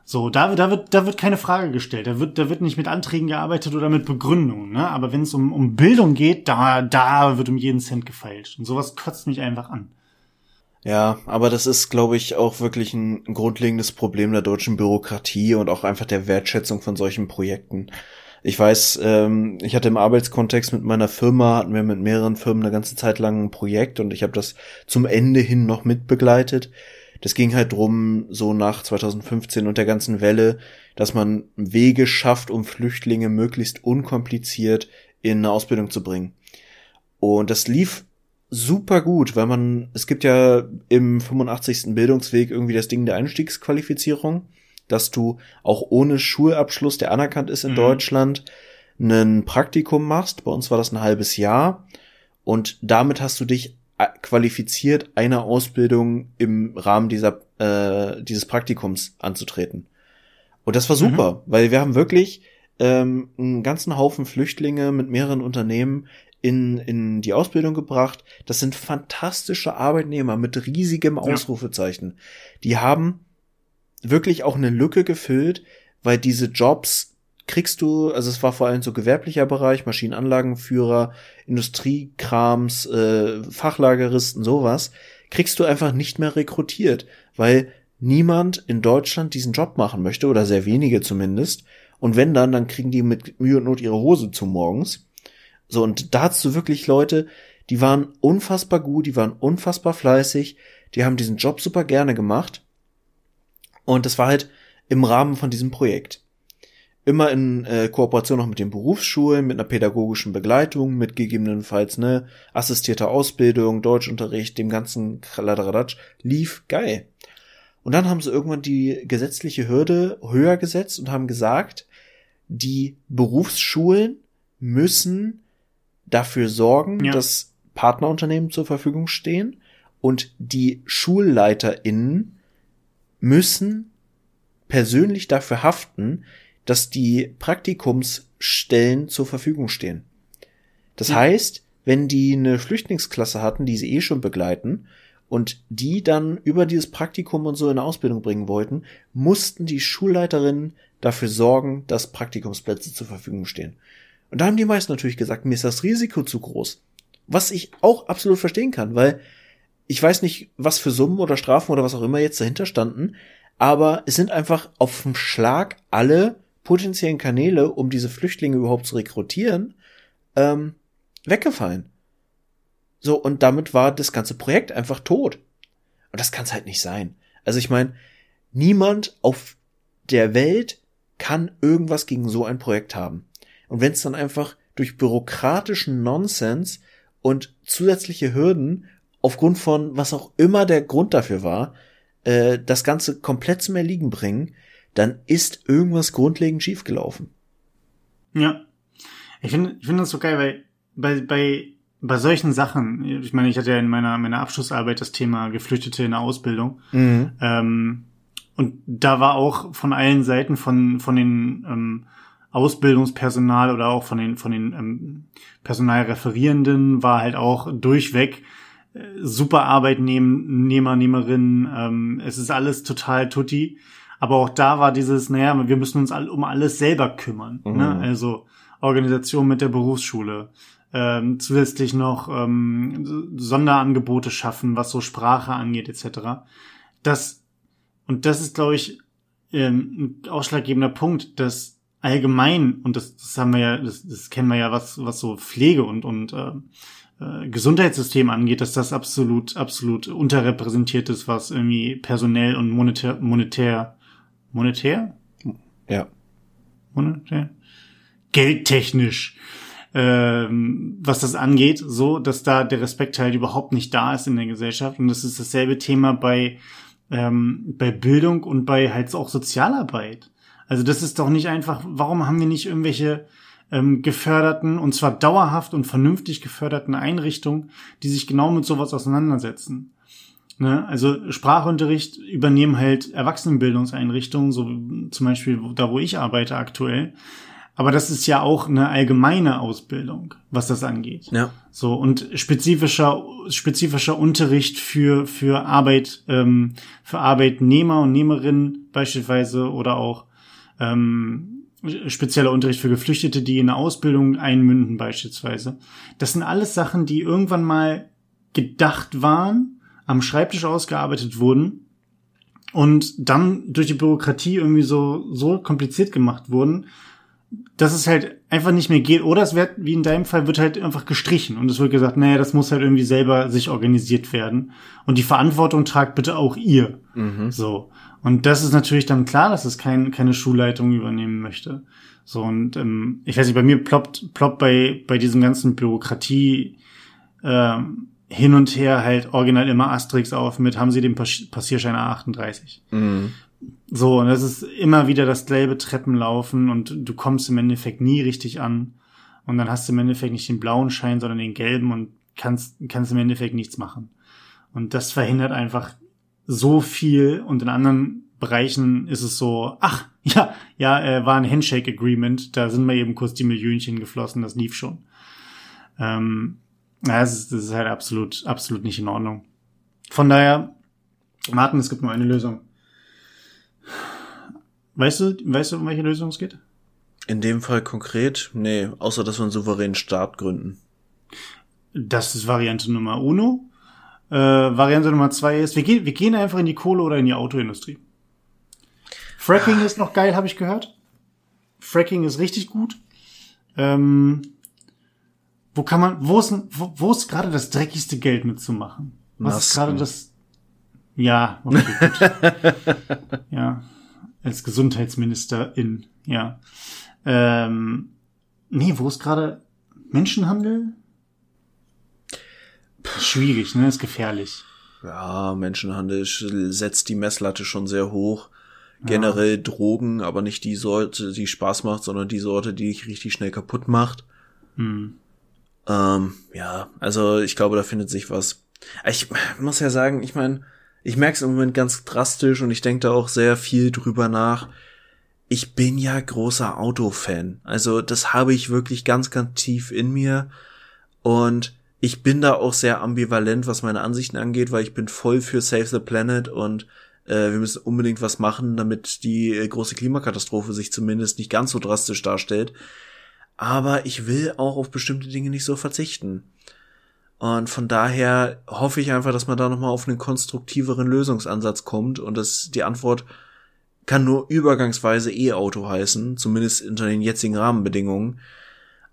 So, da, da wird, da wird keine Frage gestellt. Da wird, da wird nicht mit Anträgen gearbeitet oder mit Begründungen, ne? Aber wenn es um, um Bildung geht, da, da wird um jeden Cent gefeilt. Und sowas kotzt mich einfach an. Ja, aber das ist, glaube ich, auch wirklich ein grundlegendes Problem der deutschen Bürokratie und auch einfach der Wertschätzung von solchen Projekten. Ich weiß, ähm, ich hatte im Arbeitskontext mit meiner Firma, hatten wir mit mehreren Firmen eine ganze Zeit lang ein Projekt und ich habe das zum Ende hin noch mitbegleitet. Das ging halt drum, so nach 2015 und der ganzen Welle, dass man Wege schafft, um Flüchtlinge möglichst unkompliziert in eine Ausbildung zu bringen. Und das lief super gut, weil man, es gibt ja im 85. Bildungsweg irgendwie das Ding der Einstiegsqualifizierung dass du auch ohne Schulabschluss, der anerkannt ist in mhm. Deutschland, ein Praktikum machst. Bei uns war das ein halbes Jahr. Und damit hast du dich äh, qualifiziert, eine Ausbildung im Rahmen dieser, äh, dieses Praktikums anzutreten. Und das war mhm. super, mhm. weil wir haben wirklich ähm, einen ganzen Haufen Flüchtlinge mit mehreren Unternehmen in, in die Ausbildung gebracht. Das sind fantastische Arbeitnehmer mit riesigem Ausrufezeichen. Ja. Die haben wirklich auch eine Lücke gefüllt, weil diese Jobs kriegst du, also es war vor allem so gewerblicher Bereich, Maschinenanlagenführer, Industriekrams, äh, Fachlageristen, sowas, kriegst du einfach nicht mehr rekrutiert, weil niemand in Deutschland diesen Job machen möchte oder sehr wenige zumindest. Und wenn dann, dann kriegen die mit Mühe und Not ihre Hose zu morgens. So, und da hast du wirklich Leute, die waren unfassbar gut, die waren unfassbar fleißig, die haben diesen Job super gerne gemacht und das war halt im Rahmen von diesem Projekt. Immer in äh, Kooperation noch mit den Berufsschulen, mit einer pädagogischen Begleitung, mit gegebenenfalls ne assistierter Ausbildung, Deutschunterricht, dem ganzen Kladderadatsch, lief geil. Und dann haben sie irgendwann die gesetzliche Hürde höher gesetzt und haben gesagt, die Berufsschulen müssen dafür sorgen, ja. dass Partnerunternehmen zur Verfügung stehen und die SchulleiterInnen müssen persönlich dafür haften, dass die Praktikumsstellen zur Verfügung stehen. Das ja. heißt, wenn die eine Flüchtlingsklasse hatten, die sie eh schon begleiten, und die dann über dieses Praktikum und so in eine Ausbildung bringen wollten, mussten die Schulleiterinnen dafür sorgen, dass Praktikumsplätze zur Verfügung stehen. Und da haben die meisten natürlich gesagt, mir ist das Risiko zu groß. Was ich auch absolut verstehen kann, weil ich weiß nicht, was für Summen oder Strafen oder was auch immer jetzt dahinter standen, aber es sind einfach auf dem Schlag alle potenziellen Kanäle, um diese Flüchtlinge überhaupt zu rekrutieren, ähm, weggefallen. So, und damit war das ganze Projekt einfach tot. Und das kann es halt nicht sein. Also ich meine, niemand auf der Welt kann irgendwas gegen so ein Projekt haben. Und wenn es dann einfach durch bürokratischen Nonsens und zusätzliche Hürden aufgrund von was auch immer der Grund dafür war, äh, das Ganze komplett zum Erliegen bringen, dann ist irgendwas grundlegend schiefgelaufen. Ja. Ich finde ich finde das so geil, weil bei, bei, bei solchen Sachen, ich meine, ich hatte ja in meiner, meiner Abschlussarbeit das Thema Geflüchtete in der Ausbildung. Mhm. Ähm, und da war auch von allen Seiten von, von den ähm, Ausbildungspersonal oder auch von den, von den ähm, Personalreferierenden war halt auch durchweg super Arbeitnehmer, Nehmerinnen, ähm, es ist alles total tutti. Aber auch da war dieses, naja, wir müssen uns all, um alles selber kümmern. Mhm. Ne? Also Organisation mit der Berufsschule. Ähm, zusätzlich noch ähm, Sonderangebote schaffen, was so Sprache angeht, etc. Das, und das ist, glaube ich, ähm, ein ausschlaggebender Punkt, dass allgemein, und das, das haben wir ja, das, das kennen wir ja, was, was so Pflege und, und äh, äh, Gesundheitssystem angeht, dass das absolut, absolut unterrepräsentiert ist, was irgendwie personell und monetär, monetär, monetär? Ja. Monetär? Geldtechnisch ähm, was das angeht, so, dass da der Respekt halt überhaupt nicht da ist in der Gesellschaft. Und das ist dasselbe Thema bei, ähm, bei Bildung und bei halt auch Sozialarbeit. Also das ist doch nicht einfach, warum haben wir nicht irgendwelche ähm, geförderten, und zwar dauerhaft und vernünftig geförderten Einrichtungen, die sich genau mit sowas auseinandersetzen? Ne? Also Sprachunterricht übernehmen halt Erwachsenenbildungseinrichtungen, so zum Beispiel da, wo ich arbeite aktuell. Aber das ist ja auch eine allgemeine Ausbildung, was das angeht. Ja. So und spezifischer spezifischer Unterricht für für Arbeit ähm, für Arbeitnehmer und Nehmerinnen beispielsweise oder auch ähm, spezieller Unterricht für Geflüchtete, die in eine Ausbildung einmünden beispielsweise. Das sind alles Sachen, die irgendwann mal gedacht waren, am Schreibtisch ausgearbeitet wurden und dann durch die Bürokratie irgendwie so so kompliziert gemacht wurden, dass es halt einfach nicht mehr geht. Oder es wird, wie in deinem Fall, wird halt einfach gestrichen. Und es wird gesagt, naja, das muss halt irgendwie selber sich organisiert werden. Und die Verantwortung tragt bitte auch ihr. Mhm. So. Und das ist natürlich dann klar, dass es kein, keine Schulleitung übernehmen möchte. So, und ähm, ich weiß nicht, bei mir ploppt, ploppt bei, bei diesem ganzen Bürokratie ähm, hin und her halt original immer Asterix auf mit, haben sie den Passierschein A38. Mhm. So, und das ist immer wieder das gelbe Treppenlaufen und du kommst im Endeffekt nie richtig an. Und dann hast du im Endeffekt nicht den blauen Schein, sondern den gelben und kannst, kannst im Endeffekt nichts machen. Und das verhindert einfach so viel und in anderen Bereichen ist es so, ach, [LAUGHS] ja, ja, äh, war ein Handshake Agreement, da sind mir eben kurz die Millionchen geflossen, das lief schon. Ähm, ja, das ist, das ist halt absolut, absolut nicht in Ordnung. Von daher, Martin, es gibt nur eine Lösung. Weißt du, weißt du, um welche Lösung es geht? In dem Fall konkret? Nee, außer dass wir einen souveränen Staat gründen. Das ist Variante Nummer uno. Äh, Variante Nummer zwei ist, wir gehen, wir gehen einfach in die Kohle oder in die Autoindustrie. Fracking ist noch geil, habe ich gehört. Fracking ist richtig gut. Ähm, wo kann man, wo ist, wo, wo ist gerade das dreckigste Geld mitzumachen? Was Masken. ist gerade das? Ja, okay, gut. [LAUGHS] ja als Gesundheitsministerin, ja. Ähm, nee, wo ist gerade Menschenhandel? Schwierig, ne? Ist gefährlich. Ja, Menschenhandel setzt die Messlatte schon sehr hoch. Generell ja. Drogen, aber nicht die Sorte, die Spaß macht, sondern die Sorte, die dich richtig schnell kaputt macht. Hm. Ähm, ja, also ich glaube, da findet sich was. Ich muss ja sagen, ich meine, ich merke es im Moment ganz drastisch und ich denke da auch sehr viel drüber nach. Ich bin ja großer Autofan. Also das habe ich wirklich ganz, ganz tief in mir. Und ich bin da auch sehr ambivalent, was meine Ansichten angeht, weil ich bin voll für Save the Planet und äh, wir müssen unbedingt was machen, damit die äh, große Klimakatastrophe sich zumindest nicht ganz so drastisch darstellt. Aber ich will auch auf bestimmte Dinge nicht so verzichten. Und von daher hoffe ich einfach, dass man da nochmal auf einen konstruktiveren Lösungsansatz kommt und dass die Antwort kann nur übergangsweise E-Auto heißen, zumindest unter den jetzigen Rahmenbedingungen.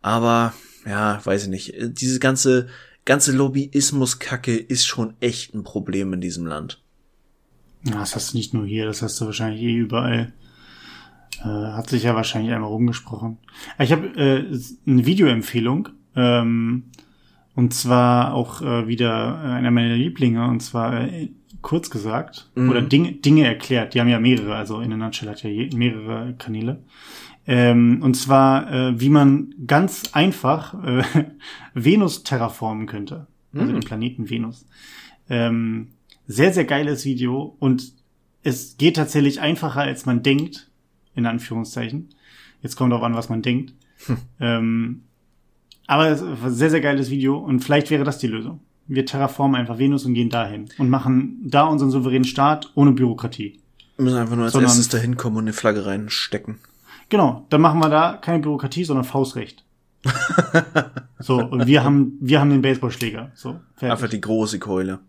Aber, ja, weiß ich nicht. Diese ganze, ganze Lobbyismus-Kacke ist schon echt ein Problem in diesem Land. Ja, das hast du nicht nur hier, das hast du wahrscheinlich eh überall. Äh, hat sich ja wahrscheinlich einmal rumgesprochen. Ich habe äh, eine Videoempfehlung. Ähm, und zwar auch äh, wieder einer meiner Lieblinge, und zwar äh, kurz gesagt, mhm. oder Dinge, Dinge erklärt. Die haben ja mehrere, also in der Nutshell hat ja mehrere Kanäle. Ähm, und zwar, äh, wie man ganz einfach äh, [LAUGHS] Venus terraformen könnte. Also mhm. den Planeten Venus. Ähm, sehr, sehr geiles Video und es geht tatsächlich einfacher, als man denkt, in Anführungszeichen. Jetzt kommt auch an, was man denkt. Hm. Ähm, aber es war ein sehr, sehr geiles Video und vielleicht wäre das die Lösung. Wir terraformen einfach Venus und gehen dahin und machen da unseren souveränen Staat ohne Bürokratie. Wir müssen einfach nur als sondern, erstes dahin kommen und eine Flagge reinstecken. Genau, dann machen wir da keine Bürokratie, sondern Faustrecht. so, und wir haben, wir haben den Baseballschläger. So, fertig. Einfach die große Keule.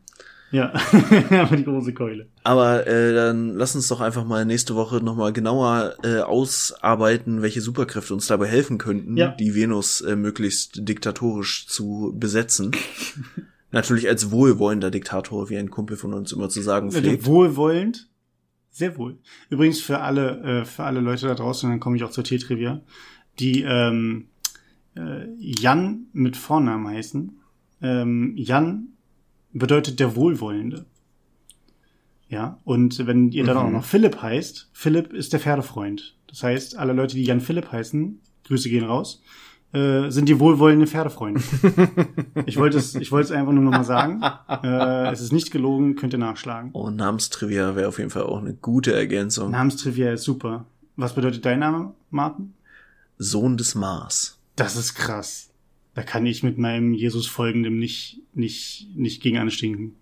Ja, [LAUGHS] aber die große Keule. Aber äh, dann lass uns doch einfach mal nächste Woche nochmal genauer äh, ausarbeiten, welche Superkräfte uns dabei helfen könnten, ja. die Venus äh, möglichst diktatorisch zu besetzen. Natürlich als wohlwollender Diktator, wie ein Kumpel von uns immer zu sagen pflegt. Wohlwollend? Sehr wohl. Übrigens für alle, äh, für alle Leute da draußen, dann komme ich auch zur T-Trivia, die ähm, äh, Jan mit Vornamen heißen. Ähm, Jan bedeutet der Wohlwollende. Ja, und wenn ihr dann Mhm. auch noch Philipp heißt, Philipp ist der Pferdefreund. Das heißt, alle Leute, die Jan Philipp heißen, Grüße gehen raus, äh, sind die wohlwollenden Pferdefreunde. ich wollte es, ich wollte es einfach nur nochmal sagen. Äh, es ist nicht gelogen, könnt ihr nachschlagen. Oh, Namenstrivia wäre auf jeden Fall auch eine gute Ergänzung. Namenstrivia ist super. Was bedeutet dein Name, Martin? Sohn des Mars. Das ist krass. Da kann ich mit meinem Jesus folgendem nicht, nicht, nicht gegen anstinken.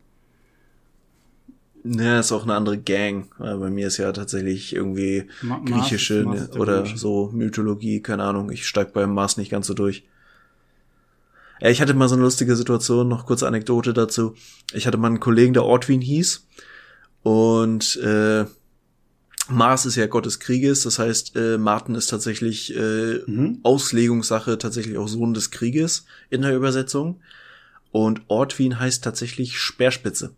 Ja, ist auch eine andere Gang. Bei mir ist ja tatsächlich irgendwie Ma- Mars griechische Mars oder so Mythologie, keine Ahnung. Ich steig beim Mars nicht ganz so durch. Ja, ich hatte mal so eine lustige Situation, noch kurze Anekdote dazu. Ich hatte mal einen Kollegen, der Ortwin hieß. Und äh, Mars ist ja Gott des Krieges, das heißt, äh, Martin ist tatsächlich äh, Mhm. Auslegungssache, tatsächlich auch Sohn des Krieges in der Übersetzung. Und Ortwin heißt tatsächlich Speerspitze.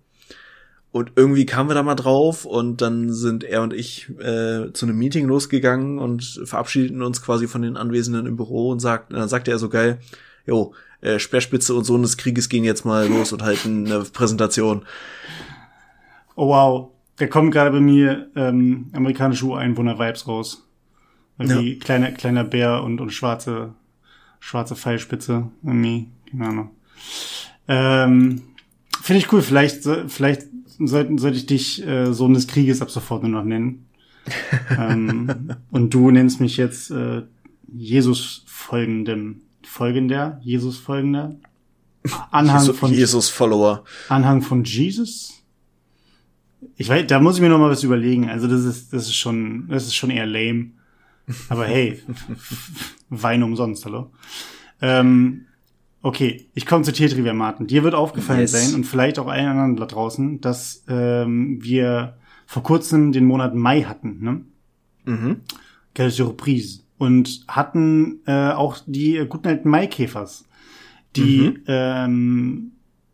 Und irgendwie kamen wir da mal drauf und dann sind er und ich äh, zu einem Meeting losgegangen und verabschiedeten uns quasi von den Anwesenden im Büro und sagt, dann sagte er so geil, jo, äh, Speerspitze und Sohn des Krieges gehen jetzt mal los und halten eine Präsentation. Oh wow. Da kommen gerade bei mir ähm, amerikanische Ureinwohner-Vibes raus. Irgendwie kleiner, kleiner Bär und, und schwarze, schwarze Pfeilspitze. Irgendwie, keine Ahnung. Ähm, Finde ich cool. Vielleicht, so- vielleicht sollten, sollte ich dich äh, Sohn des Krieges ab sofort nur noch nennen. [LAUGHS] ähm, und du nennst mich jetzt äh, Jesus folgendem. Folgender? Jesus folgender? Anhang Jesu- von Jesus-Follower. Anhang von Jesus? Ich weiß, da muss ich mir noch mal was überlegen. Also das ist, das ist schon, das ist schon eher lame. Aber hey, [LAUGHS] Wein umsonst, hallo. Ähm, okay, ich komme zu Tiertrivia, Martin. Dir wird aufgefallen Yes. sein und vielleicht auch allen anderen da draußen, dass ähm, wir vor kurzem den Monat Mai hatten, ne? Mhm. Quelle Surprise. Und hatten äh, auch die guten alten Maikäfers, die Mhm. ähm,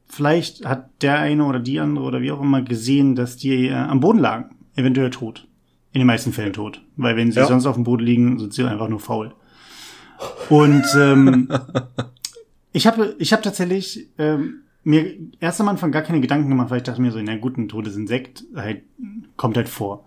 vielleicht hat der eine oder die andere oder wie auch immer gesehen, dass die äh, am Boden lagen, eventuell tot. In den meisten Fällen tot. Weil wenn sie Ja. sonst auf dem Boden liegen, sind sie einfach nur faul. Und ähm, [LAUGHS] ich habe ich hab tatsächlich ähm, mir erst am Anfang gar keine Gedanken gemacht, weil ich dachte mir so, na gut, ein totes Insekt halt, kommt halt vor.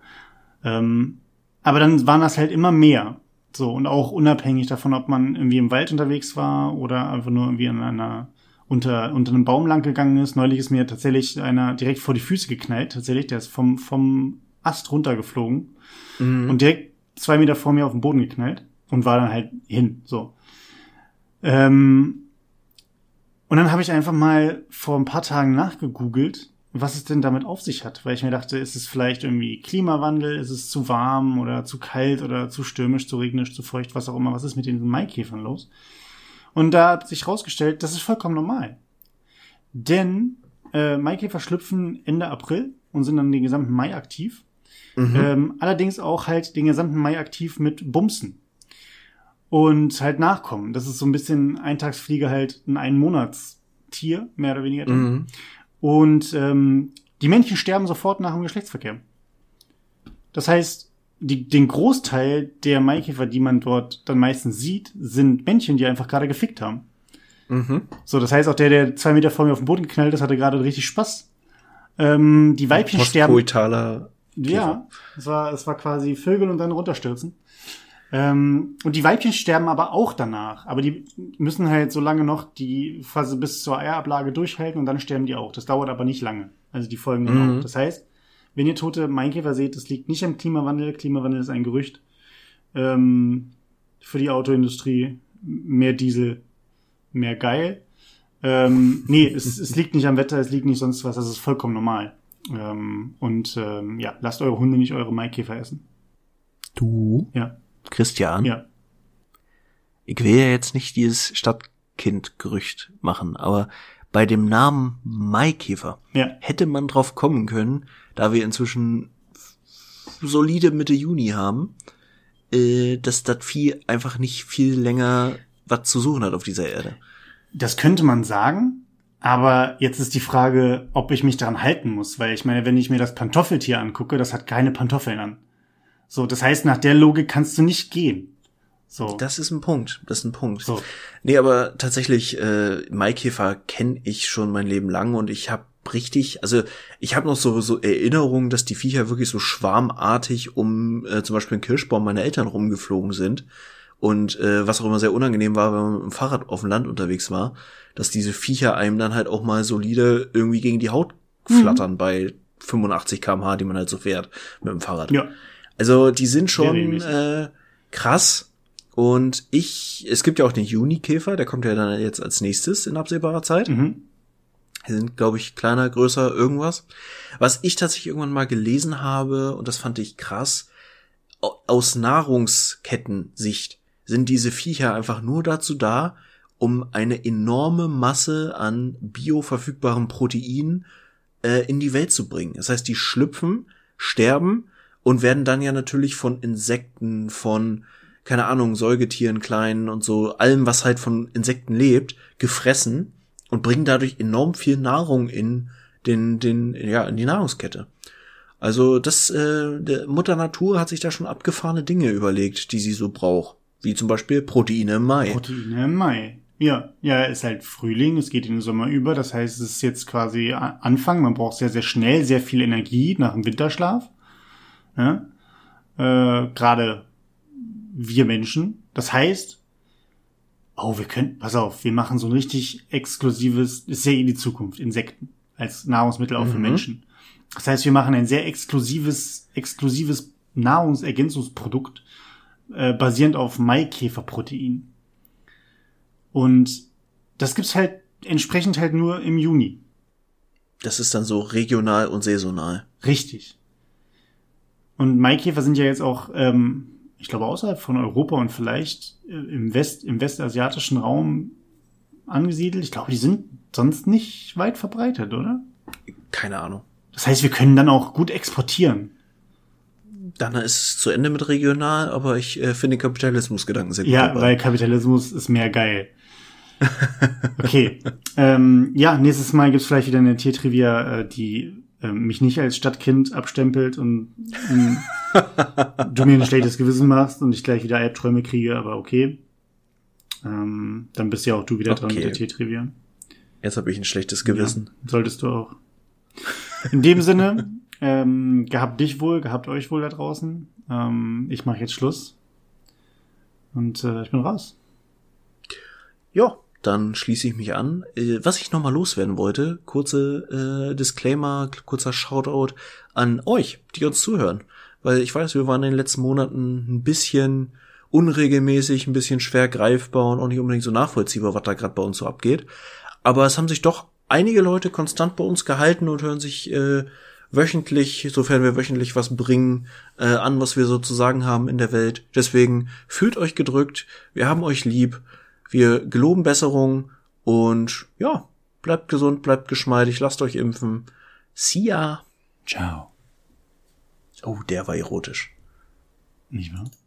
Ähm, aber dann waren das halt immer mehr. So, und auch unabhängig davon, ob man irgendwie im Wald unterwegs war oder einfach nur irgendwie an einer, unter, unter einem Baum lang gegangen ist. Neulich ist mir tatsächlich einer direkt vor die Füße geknallt, tatsächlich. Der ist vom, vom Ast runtergeflogen Mhm. und direkt zwei Meter vor mir auf den Boden geknallt und war dann halt hin, so. Ähm, und dann habe ich einfach mal vor ein paar Tagen nachgegoogelt, was es denn damit auf sich hat, weil ich mir dachte, ist es vielleicht irgendwie Klimawandel, ist es zu warm oder zu kalt oder zu stürmisch, zu regnisch, zu feucht, was auch immer, was ist mit den Maikäfern los? Und da hat sich rausgestellt, das ist vollkommen normal. Denn äh, Maikäfer schlüpfen Ende April und sind dann den gesamten Mai aktiv. Mhm. Ähm, allerdings auch halt den gesamten Mai aktiv mit Bumsen. Und halt nachkommen. Das ist so ein bisschen Eintagsfliege halt ein Einmonatstier, mehr oder weniger. Mhm. Und ähm, die Männchen sterben sofort nach dem Geschlechtsverkehr. Das heißt, die, den Großteil der Maikäfer, die man dort dann meistens sieht, sind Männchen, die einfach gerade gefickt haben. Mhm. So, das heißt, auch der, der zwei Meter vor mir auf den Boden geknallt ist, hatte gerade richtig Spaß. Ähm, die Weibchen sterben. Ja, es war, es war quasi Vögel und dann runterstürzen. Ähm, und die Weibchen sterben aber auch danach. Aber die müssen halt so lange noch die Phase bis zur Eierablage durchhalten und dann sterben die auch. Das dauert aber nicht lange. Also die folgen dann Mhm. auch. Das heißt, wenn ihr tote Mainkäfer seht, das liegt nicht am Klimawandel. Klimawandel ist ein Gerücht. Ähm, für die Autoindustrie mehr Diesel, mehr geil. Ähm, nee, es, es liegt nicht am Wetter, es liegt nicht sonst was. Das ist vollkommen normal. Ähm, und ähm, ja, lasst eure Hunde nicht eure Maikäfer essen. Du, Ja, Christian, ja. ich will ja jetzt nicht dieses Stadtkind-Gerücht machen, aber bei dem Namen Maikäfer Ja. hätte man drauf kommen können, da wir inzwischen solide Mitte Juni haben, äh, dass das Vieh einfach nicht viel länger was zu suchen hat auf dieser Erde. Das könnte man sagen, aber jetzt ist die Frage, ob ich mich daran halten muss, weil ich meine, wenn ich mir das Pantoffeltier angucke, das hat keine Pantoffeln an. So, das heißt, nach der Logik kannst du nicht gehen. So. Das ist ein Punkt. Das ist ein Punkt. So. Nee, aber tatsächlich, äh, Maikäfer kenne ich schon mein Leben lang und ich habe richtig, also ich habe noch so, so Erinnerungen, dass die Viecher wirklich so schwarmartig um äh, zum Beispiel einen Kirschbaum meiner Eltern rumgeflogen sind. Und äh, was auch immer sehr unangenehm war, wenn man mit dem Fahrrad auf dem Land unterwegs war, dass diese Viecher einem dann halt auch mal solide irgendwie gegen die Haut flattern mhm. bei 85 kmh, die man halt so fährt mit dem Fahrrad. Ja. Also die sind schon äh, krass. Und ich, es gibt ja auch den Junikäfer, der kommt ja dann jetzt als nächstes in absehbarer Zeit. Mhm. Die sind, glaube ich, kleiner, größer, irgendwas. Was ich tatsächlich irgendwann mal gelesen habe, und das fand ich krass, aus Nahrungskettensicht sind diese Viecher einfach nur dazu da, um eine enorme Masse an bioverfügbaren Proteinen äh, in die Welt zu bringen. Das heißt, die schlüpfen, sterben und werden dann ja natürlich von Insekten, von keine Ahnung, Säugetieren, kleinen und so, allem, was halt von Insekten lebt, gefressen und bringen dadurch enorm viel Nahrung in den, den, ja, in die Nahrungskette. Also das, äh, Mutter Natur hat sich da schon abgefahrene Dinge überlegt, die sie so braucht. Wie zum Beispiel Proteine im Mai. Proteine im Mai. Ja, ja, ist halt Frühling, es geht in den Sommer über, das heißt, es ist jetzt quasi Anfang, man braucht sehr, sehr schnell sehr viel Energie nach dem Winterschlaf. Ja? Äh, Gerade wir Menschen. Das heißt, oh, wir können, pass auf, wir machen so ein richtig exklusives, ist ja eh die Zukunft, Insekten als Nahrungsmittel auch mhm. für Menschen. Das heißt, wir machen ein sehr exklusives, exklusives Nahrungsergänzungsprodukt, äh, basierend auf Maikäferprotein. Und das gibt's halt entsprechend halt nur im Juni. Das ist dann so regional und saisonal. Richtig. Und Maikäfer sind ja jetzt auch ähm, ich glaube, außerhalb von Europa und vielleicht äh, im West, im westasiatischen Raum angesiedelt. Ich glaube, die sind sonst nicht weit verbreitet, oder? Keine Ahnung. Das heißt, wir können dann auch gut exportieren. Dann ist es zu Ende mit regional, aber ich äh, finde Kapitalismusgedanken sehr gut. Ja, dabei. weil Kapitalismus ist mehr geil. Okay. [LAUGHS] ähm, ja, nächstes Mal gibt's vielleicht wieder eine Tiertrivia, äh, die mich nicht als Stadtkind abstempelt und du mir ein schlechtes Gewissen machst und ich gleich wieder Albträume kriege, aber okay. Ähm, dann bist ja auch du wieder okay. dran mit der T-Trivia. Jetzt habe ich ein schlechtes Gewissen. Ja, solltest du auch. In dem Sinne, ähm, gehabt dich wohl, gehabt euch wohl da draußen. Ähm, ich mache jetzt Schluss. Und äh, ich bin raus. Ja, dann schließe ich mich an. Äh, was ich nochmal loswerden wollte, kurze äh, Disclaimer, kurzer Shoutout an euch, die uns zuhören. Weil ich weiß, wir waren in den letzten Monaten ein bisschen unregelmäßig, ein bisschen schwer greifbar und auch nicht unbedingt so nachvollziehbar, was da gerade bei uns so abgeht. Aber es haben sich doch einige Leute konstant bei uns gehalten und hören sich äh, wöchentlich, sofern wir wöchentlich was bringen, äh, an, was wir so zu sagen haben in der Welt. Deswegen fühlt euch gedrückt, wir haben euch lieb wir geloben Besserung und ja, bleibt gesund, bleibt geschmeidig, lasst euch impfen. See ya. Ciao. Oh, der war erotisch. Nicht wahr?